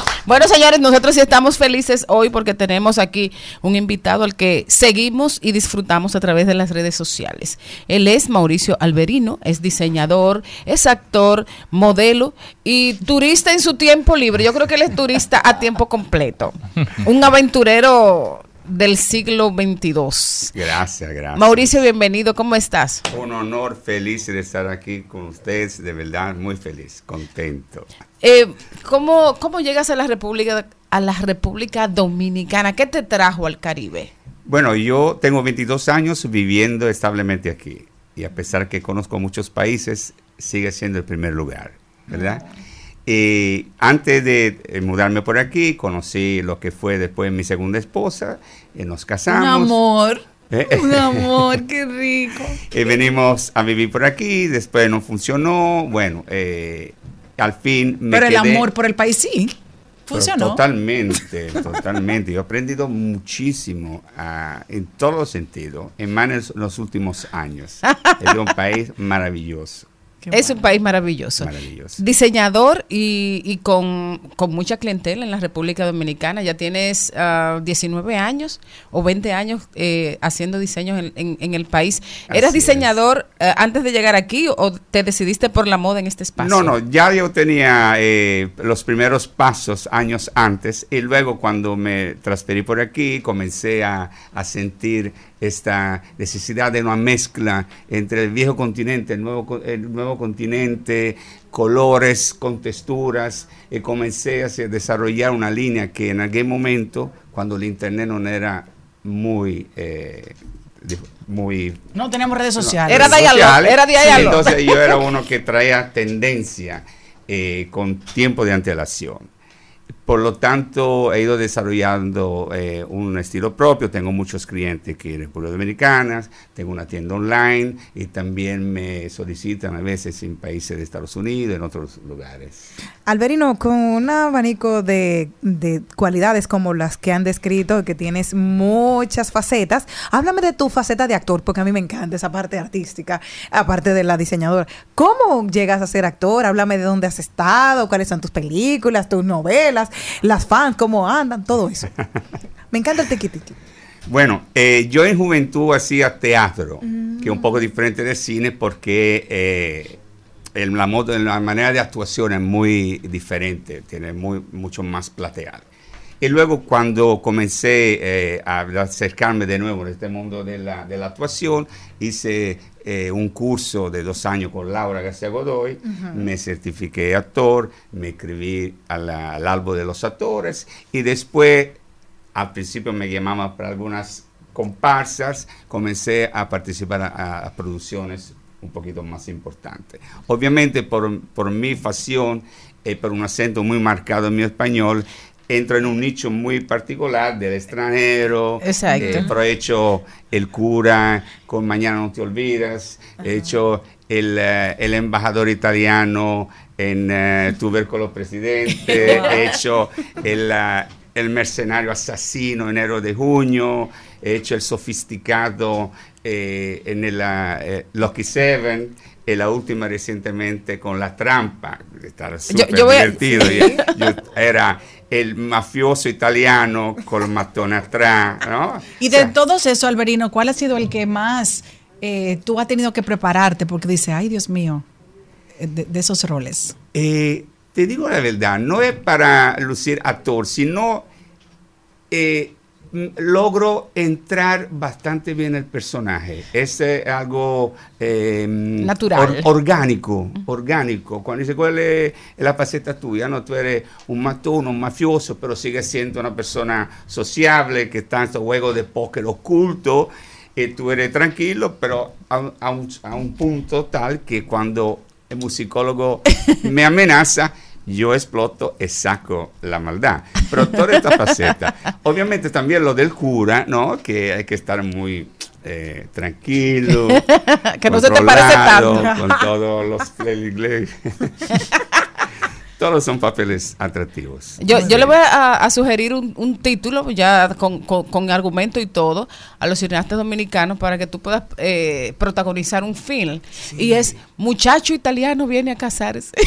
Bueno, señores, nosotros sí estamos felices hoy porque tenemos aquí un invitado al que seguimos y disfrutamos a través de las redes sociales. Él es Mauricio Alberino, es diseñador, es actor, modelo y turista en su tiempo libre. Yo creo que él es turista a tiempo completo. Un aventurero del siglo XXII. Gracias, gracias. Mauricio, bienvenido, ¿cómo estás? Un honor, feliz de estar aquí con ustedes, de verdad, muy feliz, contento. Eh, ¿cómo, ¿Cómo llegas a la República a la República Dominicana? ¿Qué te trajo al Caribe? Bueno, yo tengo 22 años viviendo establemente aquí y a pesar que conozco muchos países, sigue siendo el primer lugar, ¿verdad? Y antes de eh, mudarme por aquí, conocí lo que fue después mi segunda esposa, y nos casamos. Un amor. Eh, Un (laughs) amor, qué rico. (laughs) Eh, venimos a vivir por aquí, después no funcionó, bueno, eh, al fin me Pero el amor por el país sí. Funcionó. Totalmente, (laughs) totalmente. Yo he aprendido muchísimo ah, en todos los sentidos, en más en los últimos años. Es un país maravilloso. Es un país maravilloso. Maravilloso. Diseñador y, y con, con mucha clientela en la República Dominicana. Ya tienes ah, 19 años o 20 años eh, haciendo diseños en, en- en el país. ¿Eras Así es. diseñador eh, antes de llegar aquí o te decidiste por la moda en este espacio? No, no, ya yo tenía eh, los primeros pasos años antes y luego cuando me transferí por aquí comencé a, a sentir esta necesidad de una mezcla entre el viejo continente, el nuevo, el nuevo continente, colores con texturas y comencé a desarrollar una línea que en aquel momento, cuando el internet no era muy... eh, muy No tenemos redes sociales. Era redes diálogo, sociales. era diálogo. Sí, entonces yo era uno que traía tendencia eh, con tiempo de antelación. Por lo tanto, he ido desarrollando eh, un estilo propio. Tengo muchos clientes aquí en República Dominicana, tengo una tienda online y también me solicitan a veces en países de Estados Unidos, en otros lugares. Alberino, con un abanico de, de cualidades como las que han descrito, que tienes muchas facetas, háblame de tu faceta de actor, porque a mí me encanta esa parte artística, aparte de la diseñadora. ¿Cómo llegas a ser actor? Háblame de dónde has estado, cuáles son tus películas, tus novelas, las fans, cómo andan, todo eso. Me encanta el tiquitiqui. (laughs) Bueno, eh, yo en juventud hacía teatro, que es un poco diferente de cine porque eh, el- la, la manera de actuación es muy diferente, tiene muy, mucho más plateal. Y luego cuando comencé eh, a acercarme de nuevo en este mundo de la, de la actuación, hice eh, un curso de dos años con Laura García Godoy, Ujú. me certifiqué actor, me la- al álbum de los actores y después, al principio me llamaban para algunas comparsas, comencé a participar a, a producciones un poquito más importantes. Obviamente por, por mi facción, eh, por un acento muy marcado en mi español, entro en un nicho muy particular del extranjero. Exacto. eh, pero he hecho El cura con Mañana no te olvidas, he hecho el, eh, el embajador italiano en eh, Tubérculo Presidente, (laughs) he hecho el, ah, el mercenario asesino en Héroe de Junio, he hecho el sofisticado eh, en el eh, Lucky Seven, y la última recientemente con La Trampa, estaba súper yo voy a- divertido. sí. y- yo era el mafioso italiano con matón atrás, ¿no? Y de todos eso, Alberino, ¿cuál ha sido el que más eh, tú has tenido que prepararte? Porque dice, ay, Dios mío, eh, de, de esos roles. Eh, te digo la verdad, no es para lucir actor, sino eh, logro entrar bastante bien el personaje. Es eh, algo eh, Natural. or- orgánico, orgánico. Cuando dice cuál es la faceta tuya, no, tú eres un matón, un mafioso, pero sigues siendo una persona sociable que está en estos juegos de póker oculto. Y tú eres tranquilo, pero a, a un, a un punto tal que cuando el musicólogo (laughs) me amenaza, yo exploto y saco la maldad. Pero toda esta faceta. (laughs) Obviamente también lo del cura, ¿no? Que hay que estar muy eh, tranquilo. (laughs) Que no se te parece tanto. Con todos los. (laughs) Todos son papeles atractivos. Yo, yo le voy a, a sugerir un, un título ya con, con- con argumento y todo a los cineastas dominicanos para que tú puedas eh, protagonizar un film. Y es Muchacho italiano viene a casarse. (laughs)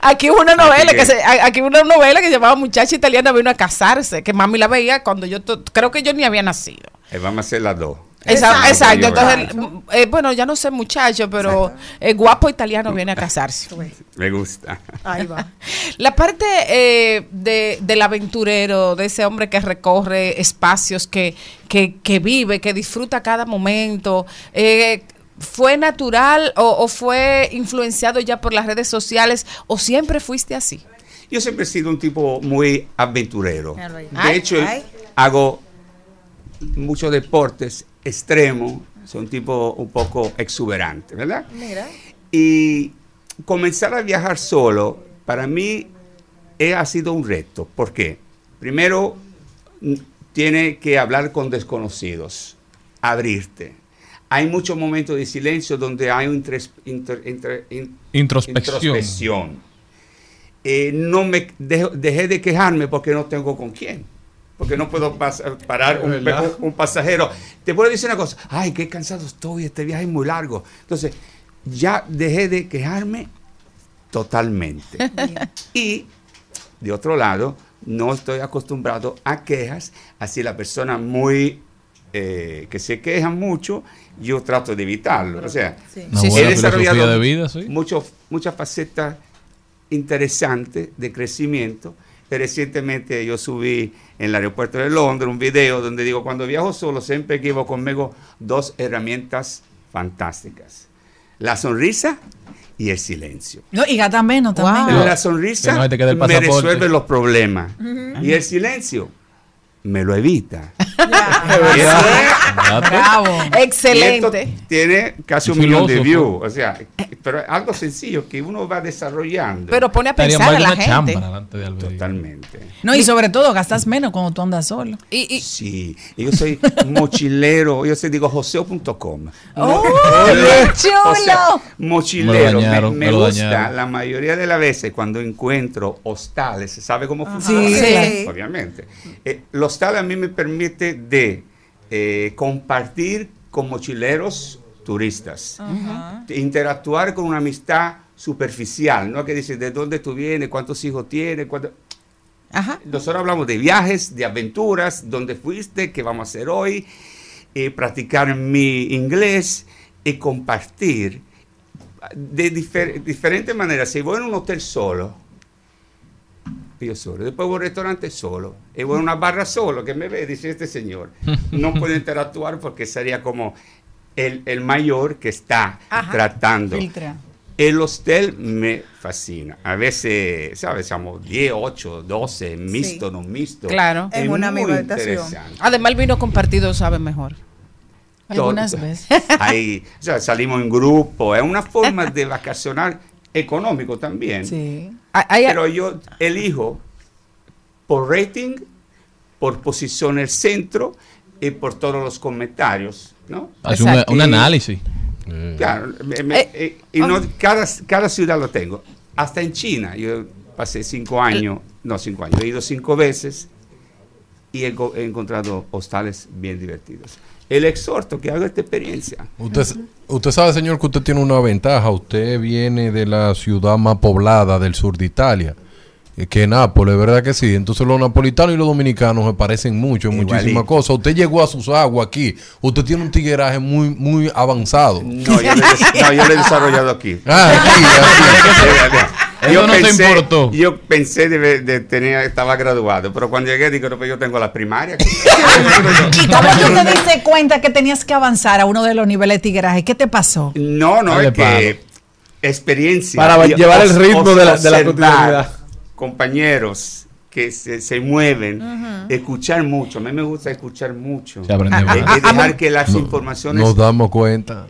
Aquí hubo una novela que se, aquí hubo una novela que llamaba Muchacha italiana vino a casarse, que mami la veía cuando yo to- creo que yo ni había nacido. Eh, vamos a hacer las dos. Exacto, entonces, eh, bueno, ya no sé muchacho, pero el guapo italiano viene a casarse. Me gusta. Ahí va. (laughs) La parte eh, de, del aventurero, de ese hombre que recorre espacios, que, que, que vive, que disfruta cada momento, eh, ¿fue natural o, o fue influenciado ya por las redes sociales o siempre fuiste así? Yo siempre he sido un tipo muy aventurero. De Ay, hecho, ay. hago muchos deportes extremos. Soy un tipo un poco exuberante, ¿verdad? Mira. Y comenzar a viajar solo, para mí, ha sido un reto. ¿Por qué? Primero, mm, tiene que hablar con desconocidos, abrirte. Hay muchos momentos de silencio donde hay inter- inter- in- Introspección. introspección. Eh, no me dejo- dejé de quejarme porque no tengo con quién. Porque no puedo pas- parar un, pasajero. Te puedo decir una cosa, ay, qué cansado estoy, este viaje es muy largo. Entonces, ya dejé de quejarme totalmente. y, de otro lado, no estoy acostumbrado a quejas, así la persona muy... eh, que se queja mucho, yo trato de evitarlo. O sea, he desarrollado filosofía de vida, sí. mucho- muchas facetas interesantes de crecimiento. Recientemente yo subí en el aeropuerto de Londres un video donde digo, cuando viajo solo siempre llevo conmigo dos herramientas fantásticas. La sonrisa y el silencio. No, y gata menos también. La sonrisa Que no te quede el me resuelve los problemas. Y el silencio me lo evita. (laughs) Bravo. Excelente. esto tiene casi un Un millón de views. O sea, pero es algo sencillo que uno va desarrollando. Pero pone a pensar a la gente. de. Totalmente. No, y sobre todo gastas menos cuando tú andas solo. Y, Sí, yo soy mochilero, yo soy, digo, joseo.com. ¡Oh, qué (laughs) chulo! mochilero, Me lo dañaron, me, me lo gusta dañaron. la mayoría de las veces cuando encuentro hostales, ¿sabe cómo funciona? Sí. Sí. Obviamente. Eh, el hostal a mí me permite de eh, compartir con mochileros turistas, interactuar con una amistad superficial, ¿no? Que dice, ¿de dónde tú vienes? ¿Cuántos hijos tienes? ¿Cuánto- nosotros hablamos de viajes, de aventuras, dónde fuiste, qué vamos a hacer hoy, eh, practicar mi inglés y compartir de difer- diferentes maneras. Si voy en un hotel solo, Y yo solo. Después voy a un restaurante solo. Y voy a una barra solo, que me ve, dice este señor. No puedo interactuar porque sería como el, el mayor que está Ajá. tratando. Filtra. El hostel me fascina. A veces, ¿sabes? Somos 10, 8, 12, mixto, no mixto. Claro. Es En una muy interesante. Además, el vino compartido sabe mejor. Algunas veces. Ahí, o sea, salimos en grupo. Es una forma (laughs) de vacacionar económico también. Sí. Pero yo elijo por rating, por posición en el centro y por todos los comentarios, ¿no? Hace un, análisis. Claro, me- me- Eh, eh, y no, cada, cada ciudad lo tengo. Hasta en China, yo pasé cinco años, no cinco años, he ido cinco veces y he, he encontrado hostales bien divertidos. El exhorto que haga esta experiencia. Usted, usted sabe, señor, que usted tiene una ventaja. Usted viene de la ciudad más poblada del sur de Italia, eh, que es Nápoles, ¿verdad que sí? Entonces los napolitanos y los dominicanos se parecen mucho en muchísimas cosas. Usted llegó a sus aguas aquí. Usted tiene un tigueraje muy, muy avanzado. No, yo lo no, yo lo he desarrollado aquí. Ah, aquí, (laughs) Eso no te importó. Yo pensé de, de tener, estaba graduado, pero cuando llegué digo, no, pues yo tengo la primaria. aquí. (laughs) ¿Y cómo tú te diste cuenta que tenías que avanzar a uno de los niveles de tigueraje? ¿Qué te pasó? No, no, Dale es que experiencia. Para y llevar el os- ritmo os- de la- de la cotidianidad. Compañeros que se, se mueven, escuchar mucho. A mí me gusta escuchar mucho. Se aprende Y- más. y dejar que las informaciones Nos damos cuenta.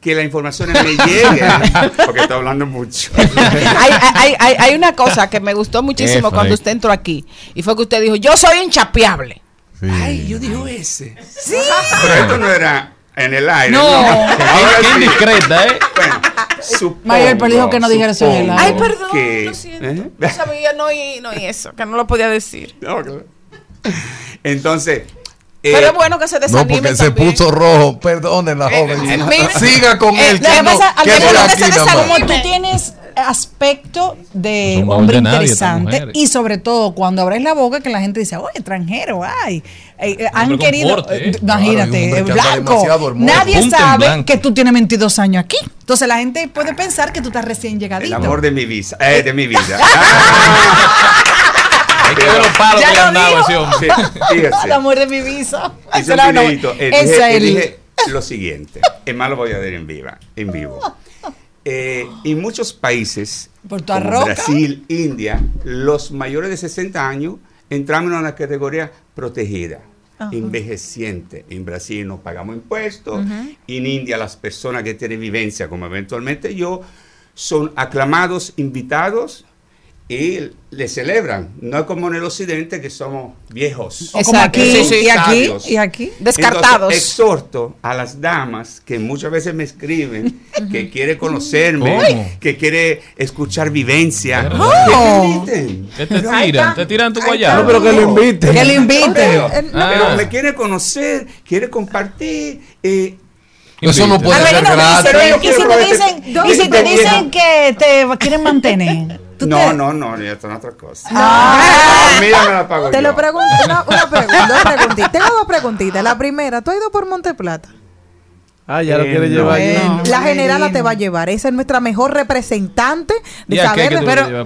Que las informaciones me lleguen, (laughs) porque estoy hablando mucho. hay, hay, hay, hay una cosa que me gustó muchísimo cuando usted entró aquí y fue que usted dijo, yo soy inchapeable. Ay, yo digo ese. Sí. Pero esto no era en el aire. No. Ahora sí. indiscreta, ¿eh? Supongo, Mayor, pero dijo que no dijera eso en el aire. Ay, perdón, que- lo siento. ¿Eh? No sabía, no y, no y eso, que no lo podía decir. No, claro. Entonces. Eh, Pero es bueno que se No, desanime porque se puso rojo. Perdonen la joven. mira. Siga con Eh, él. Que no, pasa, al que. Como tú tienes aspecto de baúl hombre de nadie, estas interesante y sobre todo cuando abres la boca que la gente dice, oh, extranjero, ay, Eh, eh, han querido, porte, ¿eh? eh, imagínate, Claro, eh, blanco, nadie sabe blanco. que tú tienes 22 años aquí, entonces la gente puede pensar que tú estás recién El llegadito. amor de mi vida. eh, de mi vida. (laughs) Ver Ya que le lo han dado a ese dijo. hombre. (laughs) El amor de mi visa. Ese un era- eh, dije, lo siguiente. Es más, lo voy a decir en, viva, en vivo. Eh, en muchos países, Puerto como. Brasil, India, los mayores de 60 años entramos en una categoría protegida, Ajá. envejeciente. En Brasil no pagamos impuestos. Ujú. En India las personas que tienen vivencia, como eventualmente yo, son aclamados, invitados y le celebran. No es como en el occidente que somos viejos. O como aquí, que son y aquí, sabios. y aquí. Descartados. Entonces, exhorto a las damas que muchas veces me escriben (laughs) que quiere conocerme, ¿Cómo? que quiere escuchar vivencia. Oh. Que inviten. ¿Qué te tiran? ¿Te tiran tu No, guayabo? pero que lo invite. Que le invite. Pero, Ah. pero me quiere conocer, quiere compartir. eh, Eso no puede ser no, gratis. pero, Yo ¿y si quiero te este- dicen, y si te dicen que te quieren mantener? ¿Tú No, te- no, no, esto es otra cosa. Ah. La comida me la pago Te yo. lo pregunto, una, una pregunta, dos preguntitas. Tengo dos preguntitas. La primera, ¿tú has ido por Monteplata? Ah, ya lo Eh, quiere no. llevar allí. Bueno. La generala te va a llevar. Esa es nuestra mejor representante de ¿Y a qué saber. pero,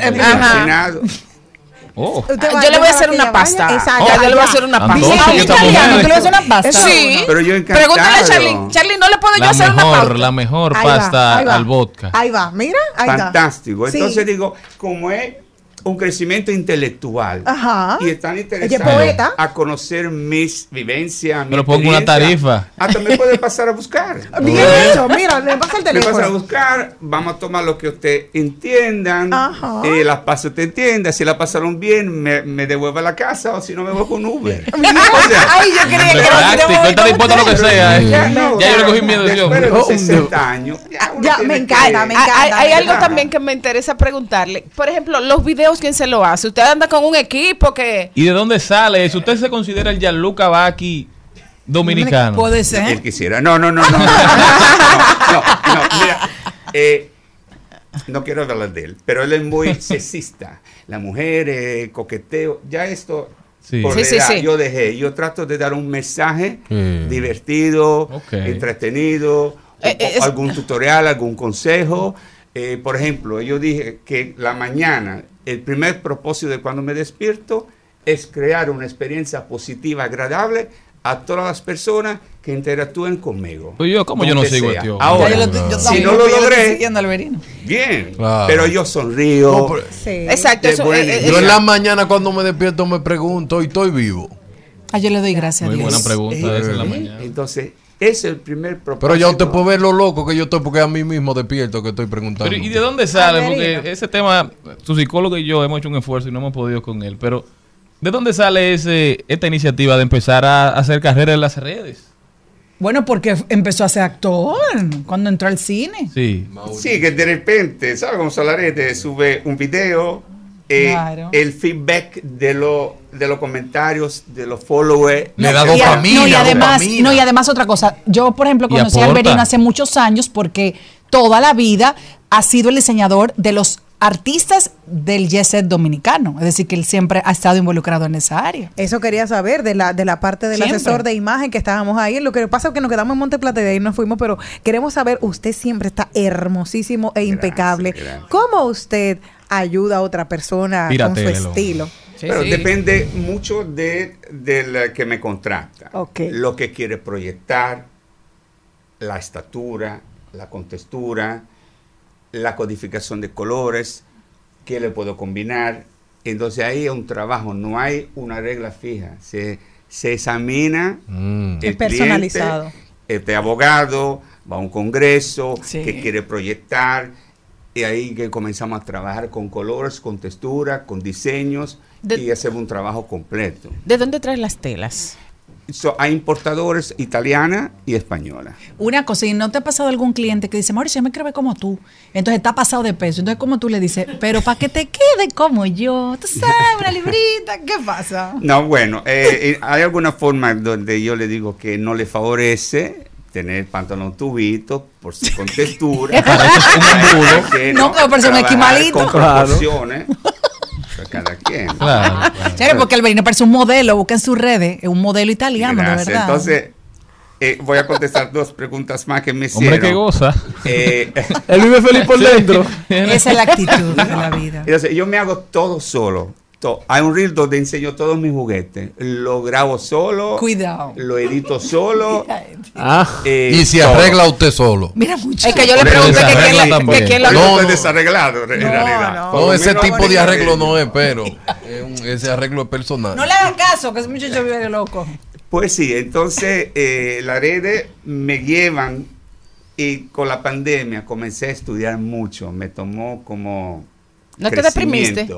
Oh. Va- yo le voy a hacer una pasta. Exacto, Oh, yo le voy a hacer una pasta. Dice, ¿qué "Ah, estamos italiano? ¿tú le vas a hacer una pasta? Sí. Pero yo encantado. Pregúntale a Charlie. Charlie, ¿no le puedo yo hacer una pauta? la mejor Ahí va, pasta va. al vodka. Ahí va, mira, ahí está. Fantástico. Sí. Entonces digo, como es un crecimiento intelectual Ajá. y están interesados a conocer mis vivencias, mi Pero pongo una tarifa. Hasta me puede pasar a buscar. (laughs) Bien hecho, mira, le pasa el Me pasa a teléfono. buscar, vamos a tomar lo que usted entiendan, Ajá. eh, las paso usted entienda, si la pasaron bien, me, me devuelve a la casa o si no me voy con Uber. (laughs) O sea, Ay, yo creía que Hombre, era práctico, está dispuesto a lo que sea. eh. ya, no, Ya yo le ya, cogí miedo después de los 60 años. Ya, me encanta, que- me Ah, encanta. Hay, hay algo también que me interesa preguntarle. Por ejemplo, los videos, ¿quién se lo hace? Usted anda con un equipo que... ¿Y de dónde sale eso? ¿Usted se considera el Gianluca Vacchi dominicano? Puede Él ser. quisiera. No, no, no, no. No, no, no, no, mira. eh, no quiero hablar de él, pero él es muy (laughs) sexista. La mujer, eh, coqueteo, ya esto. Sí. Por Sí, sí, yo dejé. Yo trato de dar un mensaje Mm. divertido, entretenido, Eh, o- es- algún tutorial, algún consejo. Eh, por ejemplo, yo dije que la mañana, el primer propósito de cuando me despierto es crear una experiencia positiva, agradable a todas las personas que interactúen conmigo. Pues yo, ¿cómo yo no sigo hombre? Ahora, yo lo- yo si no lo logré, siguiendo al Verino. bien, Claro. pero yo sonrío. No, pero- Sí. Exacto, eso, eh, eh, Yo en la mañana cuando me despierto me pregunto, ¿y estoy vivo? Ah, yo le doy gracias a Muy Dios. buena pregunta esa en la Eh, mañana. Entonces, es el primer propósito. Pero ya usted puede ver lo loco que yo estoy porque a mí mismo despierto que estoy preguntando. Pero, ¿Y de dónde sale? Porque ese tema, su psicólogo y yo hemos hecho un esfuerzo y no hemos podido con él. Pero, ¿de dónde sale ese, esta iniciativa de empezar a hacer carrera en las redes? Bueno, porque empezó a ser actor cuando entró al cine. Sí. Sí, que de repente, ¿sabes cómo Solarete sube un video? Eh, Claro. El feedback de, lo- de los comentarios, de los followers. Le da dopamina. no, y además, dopamina. no, y además otra cosa. Yo, por ejemplo, conocí a. Alberino hace muchos años porque toda la vida ha sido el diseñador de los artistas del set dominicano. Es decir, que él siempre ha estado involucrado en esa área. Eso quería saber de la, de la parte del Siempre. asesor de imagen que estábamos ahí. Lo que pasa es que nos quedamos en Monteplata y de ahí nos fuimos, pero queremos saber, usted siempre está hermosísimo e impecable. gracias. ¿Cómo usted ayuda a otra persona con su estilo? Pero sí. depende mucho de, del que me contrata. Lo que quiere proyectar, la estatura, la contextura, la codificación de colores, qué le puedo combinar. Entonces ahí es un trabajo, no hay una regla fija. Se, se examina Mm. el Es personalizado. cliente, este abogado, va a un congreso, Sí. que quiere proyectar, y ahí que comenzamos a trabajar con colores, con textura, con diseños, De- y hacemos un trabajo completo. ¿De dónde traes las telas? So, hay importadores italiana y española. Una cosa, ¿y no te ha pasado algún cliente que dice, Mauricio, yo me quiero ver como tú? Entonces está pasado de peso. Entonces, como tú le dices, pero para que te quede como yo, tú sabes, una librita, ¿qué pasa? No, bueno, eh, eh, hay alguna forma donde yo le digo que no le favorece tener pantalón tubito por su (laughs) contextura. Embudo. Que, No, pero parece un esquimalito. Con Claro. Cada quien. Claro. claro. Chévere, porque Alberino parece un modelo, busca en sus redes, es un modelo italiano, Gracias. de verdad. Entonces, eh, voy a contestar dos preguntas más que me hicieron. Hombre que goza. Eh, Él vive feliz por dentro. Esa es la actitud de la vida. entonces, yo me hago todo solo. Hay un reel donde enseño todos mis juguetes. Lo grabo solo. Cuidado. Lo edito solo. (laughs) Ah, eh, Y todo. arregla usted solo. Mira mucho. Es que yo le pregunté que quién la- también. que quién la- No, no. desarreglado, en realidad. no. Lo ese tipo de arreglo no es, pero (laughs) es un- ese arreglo es personal. No le hagan caso, que ese muchacho vive loco. Pues sí, entonces eh, las redes me llevan y con la pandemia comencé a estudiar mucho. Me tomó como. ¿No te deprimiste?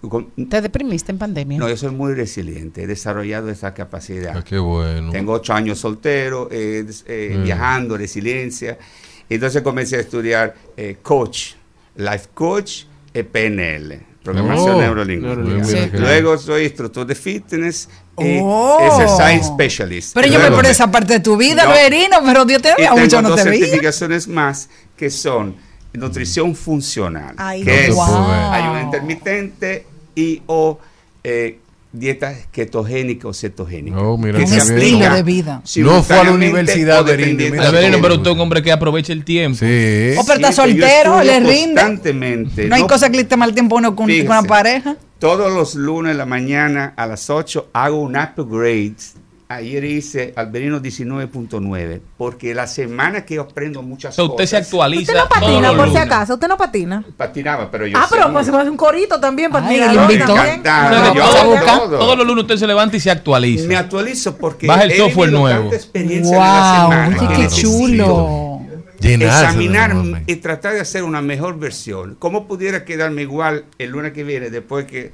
Con- ¿Te deprimiste en pandemia? No, yo soy muy resiliente, he desarrollado esa capacidad. Ah, qué bueno. Tengo ocho años soltero, eh, eh, Mm. viajando, resiliencia. Entonces comencé a estudiar eh, coach, life coach, eh, PNL, programación Oh, neurolingüística. qué Luego soy instructor de fitness y Oh. exercise specialist. Pero yo me Luego por esa parte de tu vida, No. Alberino, pero Dios te vea, mucho tengo no dos te vi. certificaciones más que son nutrición funcional, Ay, que es ver. ayuno intermitente y o eh, dieta ketogénica o cetogénica. Oh, mira que aplica Estilo de vida. No fue a la universidad, o Berino, de Alberino, todo. pero usted es un hombre que aprovecha el tiempo. Sí. Oh, pero está Sí, soltero, le rinde. Constantemente. No hay cosa que le esté mal tiempo uno con, con una pareja. Todos los lunes de la mañana a las 8 hago un upgrade. Ayer hice Alberino 19.9 porque la semana que yo aprendo muchas O sea, usted se cosas. actualiza Usted no patina, por si acaso. Usted no patina. Patinaba, pero yo Ah, pero pues se mucho. va a hacer un corito también sea, yo todos, hago todo. todos los lunes usted se levanta y se actualiza. Me actualizo porque Baja el software nuevo. Wow, qué chulo. Llenarse examinar y tratar de hacer una mejor versión. ¿Cómo pudiera quedarme igual el lunes que viene después que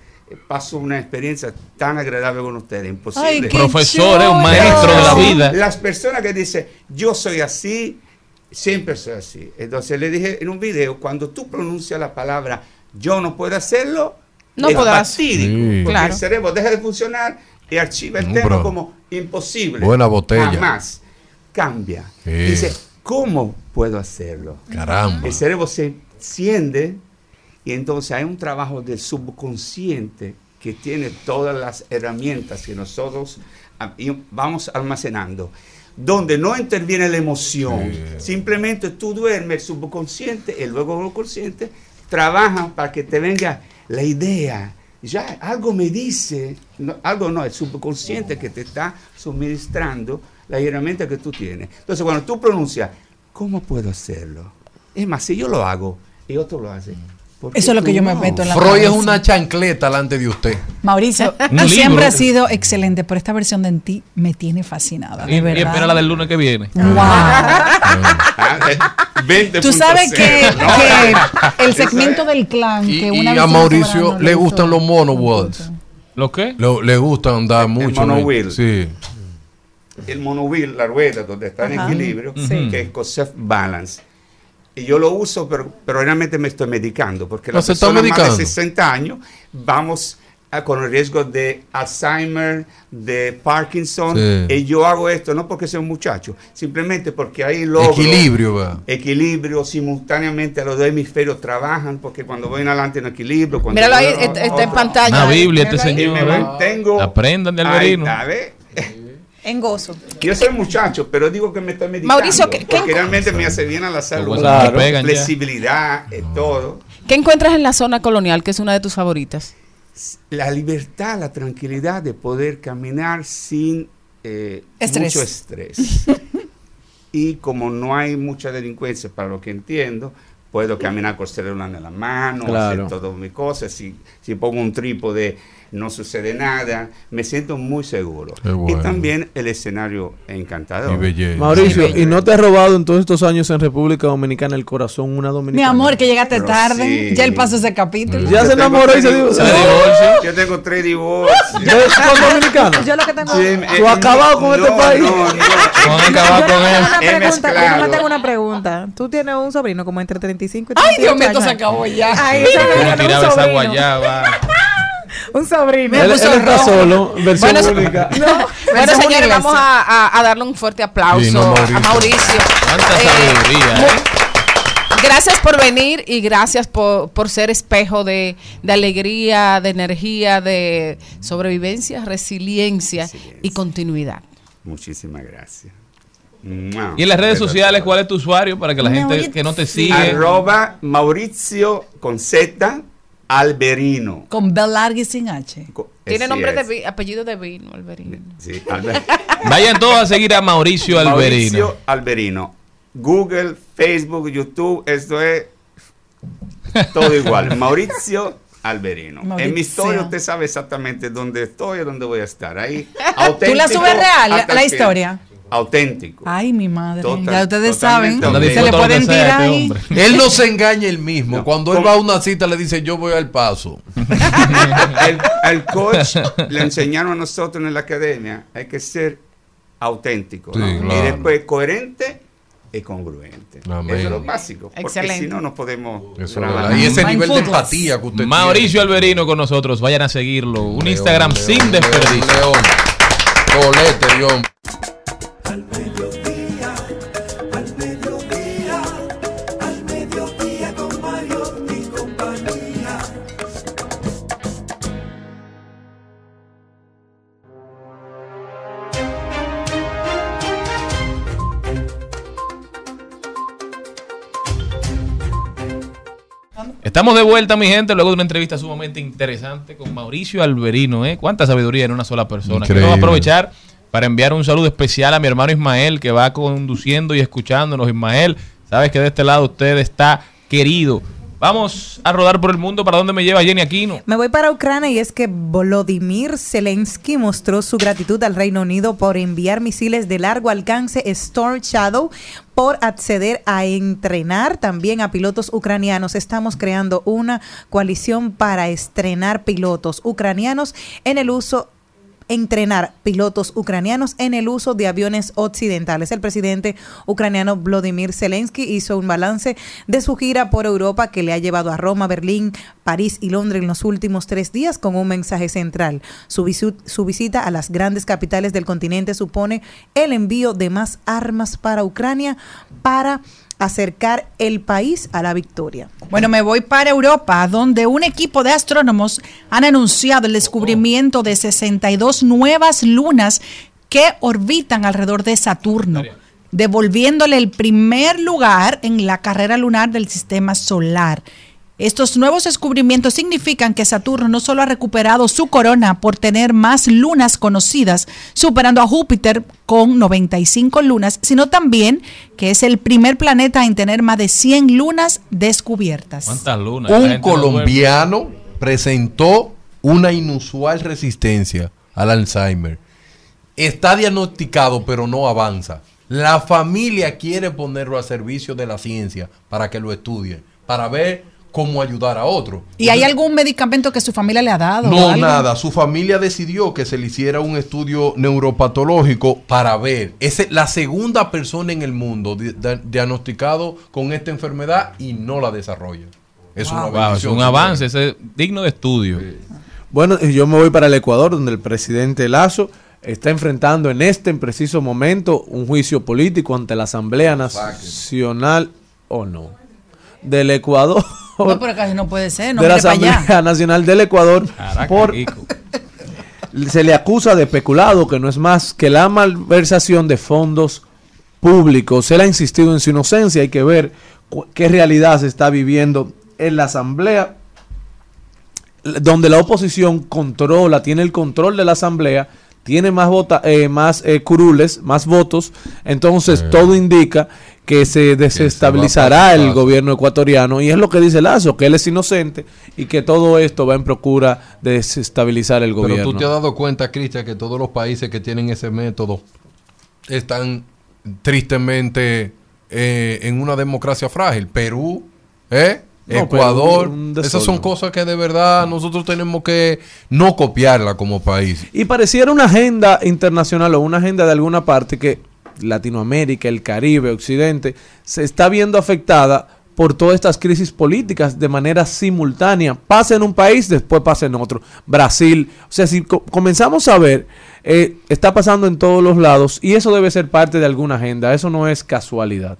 paso una experiencia tan agradable con ustedes? Imposible. Ay, Profesor, es un maestro de la vida. Las personas que dicen, yo soy así, siempre soy así. Entonces le dije en un video, cuando tú pronuncias la palabra, yo no puedo hacerlo, No es podrás. fatídico, Sí. porque Claro. el cerebro deja de funcionar y archiva el No, tema como imposible. Buena botella. Jamás. Cambia. Sí. Dice, ¿cómo puedo hacerlo? Caramba. El cerebro se enciende y entonces hay un trabajo del subconsciente que tiene todas las herramientas que nosotros ah, vamos almacenando. donde no interviene la emoción. Simplemente tú duermes, el subconsciente, el luego el consciente trabajan para que te venga la idea. Ya algo me dice, no, algo no, el subconsciente que te está suministrando la herramienta que tú tienes. Entonces, cuando tú pronuncias, ¿cómo puedo hacerlo? Es más, si yo lo hago y otro lo hace. ¿Por qué Eso es lo que yo me no? meto en la Freud es cabeza. una chancleta delante de usted. Mauricio, (laughs) tú siempre has sido excelente, pero esta versión de ti me tiene fascinada, Y, de y verdad. espera la del lunes que viene. Ah, eh, 20.0 Tú sabes que, (laughs) ¿no? que el segmento del clan, Y, que y una a vez Mauricio le gustan los monoworlds. ¿Lo qué? Lo- le gusta andar mucho. ¿no? monowheel. Sí. el monowheel, la rueda donde está en equilibrio, Sí. que es Cosef Balance. Y yo lo uso, pero, pero realmente me estoy medicando, porque No, la se está persona más medicando. de 60 años vamos a- con el riesgo de Alzheimer, de Parkinson, Sí. y yo hago esto no porque sea un muchacho, simplemente porque ahí logro Equilibrio, equilibrio, simultáneamente los dos hemisferios trabajan, porque cuando voy en adelante en equilibrio, cuando Míralo ahí, voy- está- en pantalla. Una Biblia este Míralo ahí. señor. Y me ¿eh? mantengo Aprendan de Ahí Alberino. En gozo. Yo soy muchacho, pero digo que me estoy medicando. Mauricio, ¿qué- porque realmente me hace bien a la salud. Claro. Pegan ya. Flexibilidad, eh, todo. ¿Qué encuentras en la zona colonial, que es una de tus favoritas? La libertad, la tranquilidad de poder caminar sin eh, Estrés. mucho estrés. (laughs) y como no hay mucha delincuencia, para lo que entiendo, puedo caminar con el celular en la mano, Claro. hacer todas mis cosas. Si, si pongo un trípode, no sucede nada. Me siento muy seguro. Bueno. Y también el escenario encantador. Y belleza. Mauricio, ¿y no te has robado en todos estos años en República Dominicana el corazón una Mi dominicana? amor, que llegaste Pero tarde. sí. Ya él pasó ese capítulo. Ya se Yo tengo enamoró y se divorció. divorcios. Yo tengo tres divorcios. ¿Ya es con dominicano? Yo lo que tengo. Sí, ¿Tú eh, has acabado con no, este país? No, no. Vamos a acabar con él. Pregunta, yo tengo una pregunta. Tú tienes un sobrino como entre 35 y 38 Ay, Dios mío, esto se acabó ya. Ay, me Como tiraba esa guayaba. (laughs) Un sobrino. Él, él está rojo. solo, versión Bueno, única. (laughs) Bueno, señores, vamos a, a- a darle un fuerte aplauso Sí, no, Mauricio. a Mauricio. Cuánta Eh, sabiduría, ¿eh? Gracias por venir y gracias por, por ser espejo de, de alegría, de energía, de sobrevivencia, resiliencia y continuidad. Muchísimas gracias. Y en las redes sociales, ¿cuál es tu usuario para que la gente que no te sigue? Arroba Mauricio con Z Alberino. Con B larga y sin H. Tiene Así nombre de es. vi- apellido de vino, Alberino. Sí, Alber- (laughs) Vayan todos a seguir a Mauricio Alberino. Mauricio Alberino. Google, Facebook, YouTube, esto es todo igual. (laughs) Mauricio Alberino. En mi historia usted sabe exactamente dónde estoy y dónde voy a estar. Ahí, (laughs) ¿Tú la auténtico subes real, la, fin. Auténtico. Ay, mi madre. Total- ya ustedes saben. Se le pueden tirar este ahí. Él no se engaña él mismo. No. Cuando él ¿Cómo? va a una cita le dice yo voy al paso. (laughs) el, el coach le (laughs) enseñaron a nosotros en la academia, hay que ser auténtico. Sí, ¿no? Y después coherente y congruente. Amén. Eso es lo básico. Porque Excelente. si no, no podemos. Eso. Y ese nivel de empatía que usted Mauricio tiene. Alberino con nosotros. Vayan a seguirlo. Un León, Instagram león, sin león, desperdicio. León. Colete, Estamos de vuelta, mi gente, luego de una entrevista sumamente interesante con Mauricio Alberino. ¿eh? Cuánta sabiduría en una sola persona. Quiero aprovechar para enviar un saludo especial a mi hermano Ismael, que va conduciendo y escuchándonos. Ismael, sabes que de este lado usted está querido. Vamos a rodar por el mundo. ¿Para dónde me lleva Jenny Aquino? Me voy para Ucrania y es que Volodymyr Zelensky mostró su gratitud al Reino Unido por enviar misiles de largo alcance Storm Shadow por acceder a entrenar también a pilotos ucranianos. Estamos creando una coalición para estrenar pilotos ucranianos en el uso entrenar pilotos ucranianos en el uso de aviones occidentales. El presidente ucraniano Vladimir Zelensky hizo un balance de su gira por Europa que le ha llevado a Roma, Berlín, París y Londres en los últimos tres días con un mensaje central. Su, su visita a las grandes capitales del continente supone el envío de más armas para Ucrania para acercar el país a la victoria. Bueno, me voy para Europa, donde un equipo de astrónomos han anunciado el descubrimiento de 62 nuevas lunas que orbitan alrededor de Saturno, devolviéndole el primer lugar en la carrera lunar del sistema solar. Estos nuevos descubrimientos significan que Saturno no solo ha recuperado su corona por tener más lunas conocidas, superando a Júpiter con 95 lunas, sino también que es el primer planeta en tener más de 100 lunas descubiertas. ¿Cuántas lunas? Un no colombiano presentó una inusual resistencia al Alzheimer. Está diagnosticado, pero no avanza. La familia quiere ponerlo a servicio de la ciencia para que lo estudie, para ver cómo ayudar a otro. ¿Y hay algún medicamento que su familia le ha dado? No, algo? nada. Su familia decidió que se le hiciera un estudio neuropatológico para ver. Es la segunda persona en el mundo di- diagnosticado con esta enfermedad y no la desarrolla. Es una Wow, es un avance, es digno de estudio. Bueno, yo me voy para el Ecuador, donde el presidente Lazo está enfrentando en este preciso momento un juicio político ante la Asamblea Nacional, o no, del Ecuador. No, pero casi no puede ser, no de la mire para allá. Asamblea Nacional del Ecuador Caraca, por se le acusa de peculado, que no es más que la malversación de fondos públicos. Él ha insistido en su inocencia, hay que ver qué realidad se está viviendo en la Asamblea, donde la oposición controla, tiene el control de la Asamblea, tiene más, vota, eh, más eh, curules, más votos, entonces todo indica que se desestabilizará el gobierno ecuatoriano y es lo que dice Lazo, que él es inocente y que todo esto va en procura de desestabilizar el gobierno. Pero tú te has dado cuenta, Cristian, que todos los países que tienen ese método están tristemente eh, en una democracia frágil. Perú, ¿eh? No, Ecuador, esas son cosas que de verdad nosotros tenemos que no copiarla como país. Y pareciera una agenda internacional o una agenda de alguna parte que Latinoamérica, el Caribe, Occidente, se está viendo afectada por todas estas crisis políticas de manera simultánea. Pasa en un país, después pasa en otro. Brasil. O sea, si co- comenzamos a ver, eh, está pasando en todos los lados y eso debe ser parte de alguna agenda. Eso no es casualidad.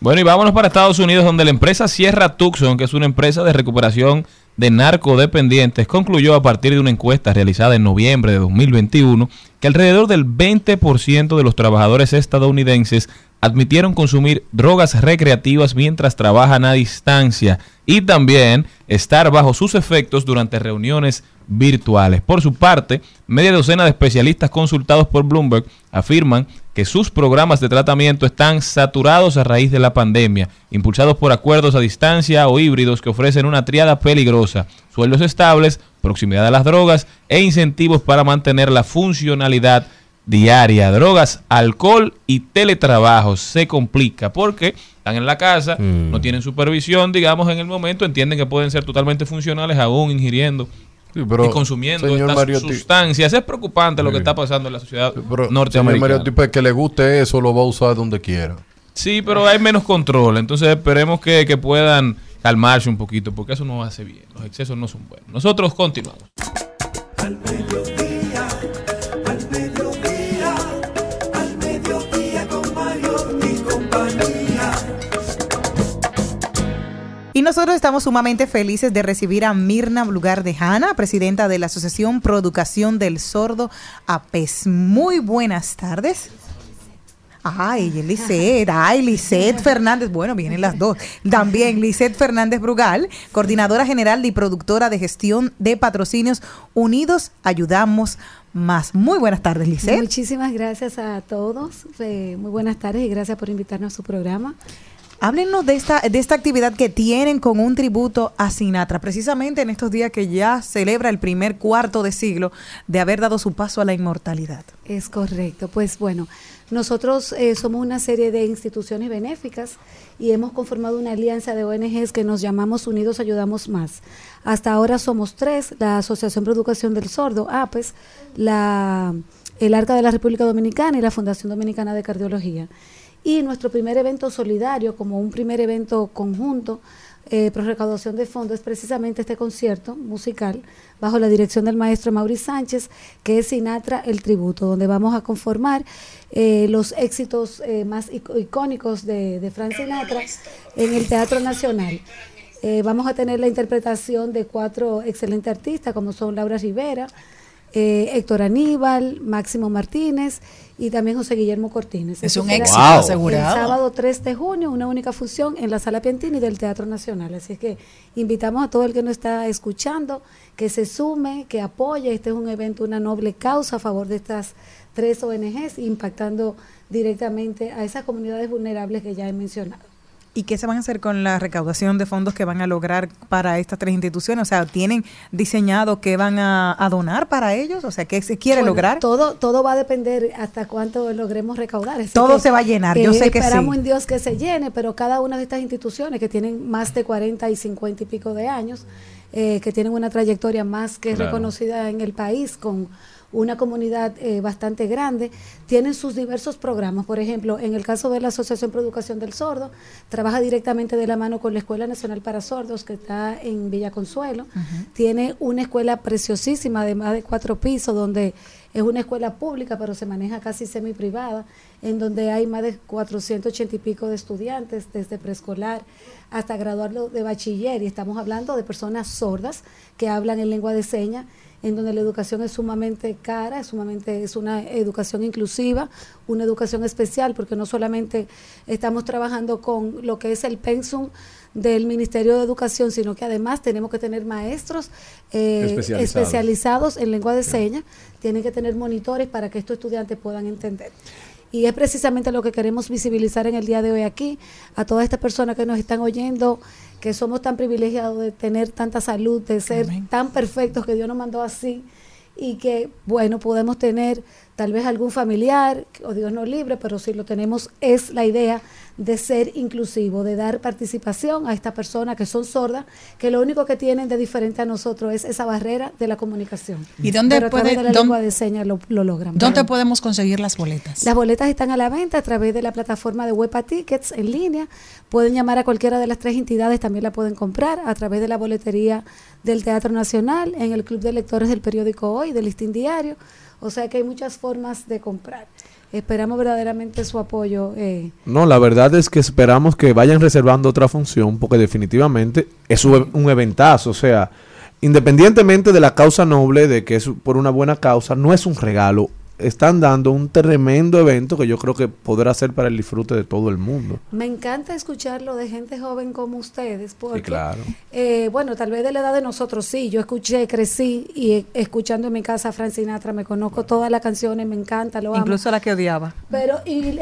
Bueno, y vámonos para Estados Unidos, donde la empresa Sierra Tucson, que es una empresa de recuperación de narcodependientes, concluyó a partir de una encuesta realizada en noviembre de 2021 que alrededor del 20% de los trabajadores estadounidenses admitieron consumir drogas recreativas mientras trabajan a distancia y también estar bajo sus efectos durante reuniones virtuales. Por su parte, media docena de especialistas consultados por Bloomberg afirman que sus programas de tratamiento están saturados a raíz de la pandemia, impulsados por acuerdos a distancia o híbridos que ofrecen una triada peligrosa, sueldos estables, proximidad a las drogas e incentivos para mantener la funcionalidad diaria. Drogas, alcohol y teletrabajo se complica porque están en la casa, Mm. no tienen supervisión, digamos, en el momento, entienden que pueden ser totalmente funcionales aún ingiriendo pero, y consumiendo estas Mariotti- sustancias. Es preocupante lo que está pasando en la sociedad Pero, norteamericana. Que le guste eso lo va a usar donde quiera. Sí, pero hay menos control. Entonces esperemos que, que puedan calmarse un poquito, porque eso no hace bien. Los excesos no son buenos. Nosotros continuamos. Nosotros estamos sumamente felices de recibir a Mirna Lugar de Hanna, presidenta de la Asociación Producación del Sordo APES. Muy buenas tardes. Ay, Lisette. Ay, Lisette Fernández. Bueno, vienen las dos. También Lisette Fernández Brugal, coordinadora general y productora de gestión de patrocinios Unidos Ayudamos Más. Muy buenas tardes, Lisette. Muchísimas gracias a todos. Eh, muy buenas tardes y gracias por invitarnos a su programa. Háblenos de esta, de esta actividad que tienen con un tributo a Sinatra, precisamente en estos días que ya celebra el primer cuarto de siglo de haber dado su paso a la inmortalidad. Es correcto. Pues bueno, nosotros eh, somos una serie de instituciones benéficas y hemos conformado una alianza de ONGs que nos llamamos Unidos Ayudamos Más. Hasta ahora somos tres, la Asociación por Educación del Sordo, APES, la, el Arca de la República Dominicana y la Fundación Dominicana de Cardiología. Y nuestro primer evento solidario, como un primer evento conjunto, eh, por recaudación de fondos, es precisamente este concierto musical bajo la dirección del maestro Mauri Sánchez, que es Sinatra el Tributo, donde vamos a conformar eh, los éxitos eh, más ic- icónicos de, de Frank Sinatra en el Teatro Nacional. Eh, vamos a tener la interpretación de cuatro excelentes artistas, como son Laura Rivera, eh, Héctor Aníbal, Máximo Martínez y también José Guillermo Cortines. Es Eso un éxito El asegurado. sábado 3 de junio, una única función en la Sala Piantini del Teatro Nacional. Así es que invitamos a todo el que nos está escuchando que se sume, que apoye. Este es un evento, una noble causa a favor de estas tres ONGs, impactando directamente a esas comunidades vulnerables que ya he mencionado. ¿Y qué se van a hacer con la recaudación de fondos que van a lograr para estas tres instituciones? O sea, ¿tienen diseñado qué van a, a donar para ellos? O sea, ¿qué se quiere Bueno, lograr? Todo, todo va a depender hasta cuánto logremos recaudar. Así Todo que, se va a llenar, yo sé que Esperamos sí. en Dios que se llene, pero cada una de estas instituciones que tienen más de 40 y 50 y pico de años, eh, que tienen una trayectoria más que Claro. reconocida en el país, con una comunidad eh, bastante grande, tienen sus diversos programas. Por ejemplo, en el caso de la Asociación Pro Educación del Sordo, trabaja directamente de la mano con la Escuela Nacional para Sordos, que está en Villa Consuelo. Tiene una escuela preciosísima de más de cuatro pisos, donde es una escuela pública, pero se maneja casi semi privada, en donde hay más de 480 y pico de estudiantes, desde preescolar hasta graduarlo de bachiller. Y estamos hablando de personas sordas que hablan en lengua de señas, en donde la educación es sumamente cara, es sumamente es una educación inclusiva, una educación especial, porque no solamente estamos trabajando con lo que es el pensum del Ministerio de Educación, sino que además tenemos que tener maestros eh, Especializados. especializados en lengua de señas, tienen que tener monitores para que estos estudiantes puedan entender. Y es precisamente lo que queremos visibilizar en el día de hoy aquí, a todas estas personas que nos están oyendo, que somos tan privilegiados de tener tanta salud, de ser tan perfectos que Dios nos mandó así y que, bueno, podemos tener tal vez algún familiar, o Dios nos libre, pero si lo tenemos es la idea de ser inclusivo, de dar participación a estas personas que son sordas, que lo único que tienen de diferente a nosotros es esa barrera de la comunicación. ¿Y dónde Pero a través puede- de la lengua de señas lo, lo logran. ¿Dónde podemos conseguir las boletas? las boletas están a la venta a través de la plataforma de Huepa Tickets en línea. Pueden llamar a cualquiera de las tres entidades, también la pueden comprar a través de la boletería del Teatro Nacional, en el Club de Lectores del periódico Hoy, del Listín Diario. O sea que hay muchas formas de comprar. Esperamos verdaderamente su apoyo. eh, No, la verdad es que esperamos que vayan reservando otra función porque definitivamente es un, un eventazo. O sea, independientemente de la causa noble, de que es por una buena causa, no es un regalo. Están dando un tremendo evento que yo creo que podrá ser para el disfrute de todo el mundo. Me encanta escucharlo de gente joven como ustedes, porque, Sí, claro. eh, bueno, tal vez de la edad de nosotros sí, yo escuché, crecí y eh, escuchando en mi casa a Frank Sinatra, me conozco todas las canciones, me encanta, lo amo. Incluso la que odiaba. Pero, y,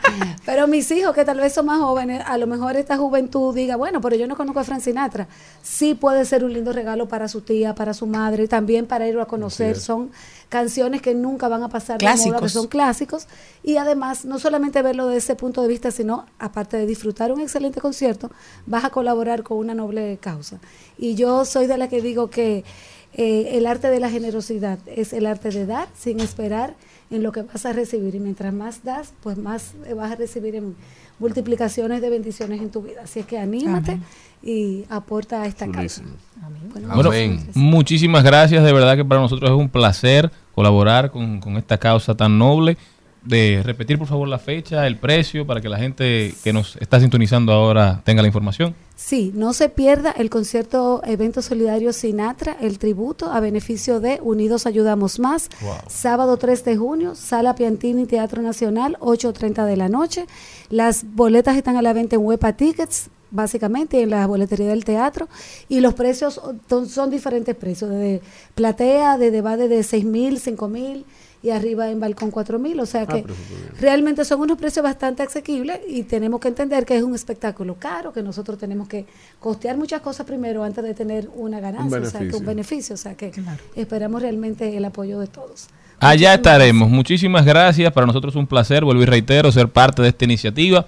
(laughs) pero mis hijos, que tal vez son más jóvenes, a lo mejor esta juventud diga, bueno, pero yo no conozco a Frank Sinatra. Sí puede ser un lindo regalo para su tía, para su madre, también para irlo a conocer. Son canciones que nunca van a pasar de moda, que Clásicos. son clásicos. Y además, no solamente verlo desde ese punto de vista, sino aparte de disfrutar un excelente concierto, vas a colaborar con una noble causa. Y yo soy de la que digo que eh, el arte de la generosidad es el arte de dar sin esperar en lo que vas a recibir. Y mientras más das, pues más vas a recibir en multiplicaciones de bendiciones en tu vida. Así es que anímate Amén. y aporta a esta causa. Bueno, Bueno, muchas gracias. muchísimas gracias. De verdad que para nosotros es un placer colaborar con, con esta causa tan noble. De repetir, por favor, la fecha, el precio, para que la gente que nos está sintonizando ahora tenga la información. Sí, no se pierda el concierto Evento Solidario Sinatra, el tributo a beneficio de Unidos Ayudamos Más, sábado 3 de junio, Sala Piantini, Teatro Nacional, 8.30 de la noche. Las boletas están a la venta en Huepa Tickets, básicamente en la boletería del teatro, y los precios son, son diferentes precios, desde platea, desde va desde 6 mil, 5 mil, y arriba en balcón 4 mil, o sea que súper bien. realmente son unos precios bastante asequibles y tenemos que entender que es un espectáculo caro, que nosotros tenemos que costear muchas cosas primero antes de tener una ganancia, o sea, que un beneficio, o sea, que esperamos realmente el apoyo de todos. Allá estaremos. Muchísimas gracias. Para nosotros es un placer, vuelvo y reitero, ser parte de esta iniciativa.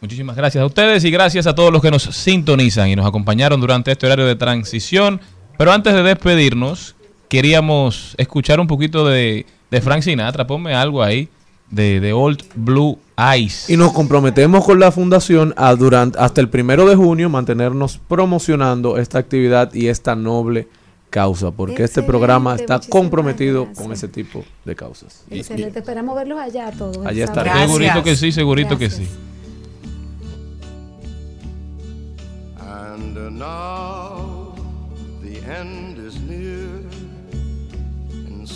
Muchísimas gracias a ustedes y gracias a todos los que nos sintonizan y nos acompañaron durante este horario de transición. Pero antes de despedirnos, queríamos escuchar un poquito de, de Frank Sinatra. Ponme algo ahí de, de Old Blue Eyes. Y nos comprometemos con la fundación a durante, hasta el primero de junio mantenernos promocionando esta actividad y esta noble causa, porque este programa está comprometido gracias. con ese tipo de causas. Y- y- Excelente, esperamos verlos allá a todos. Allá estaremos. Segurito que sí, segurito que sí. And now the end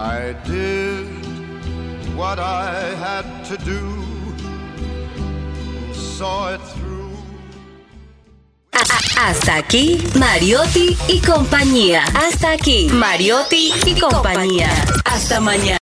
I did what I had to do saw it through. Hasta aquí, Mariotti y compañía. Hasta aquí, Mariotti y compañía. Hasta mañana.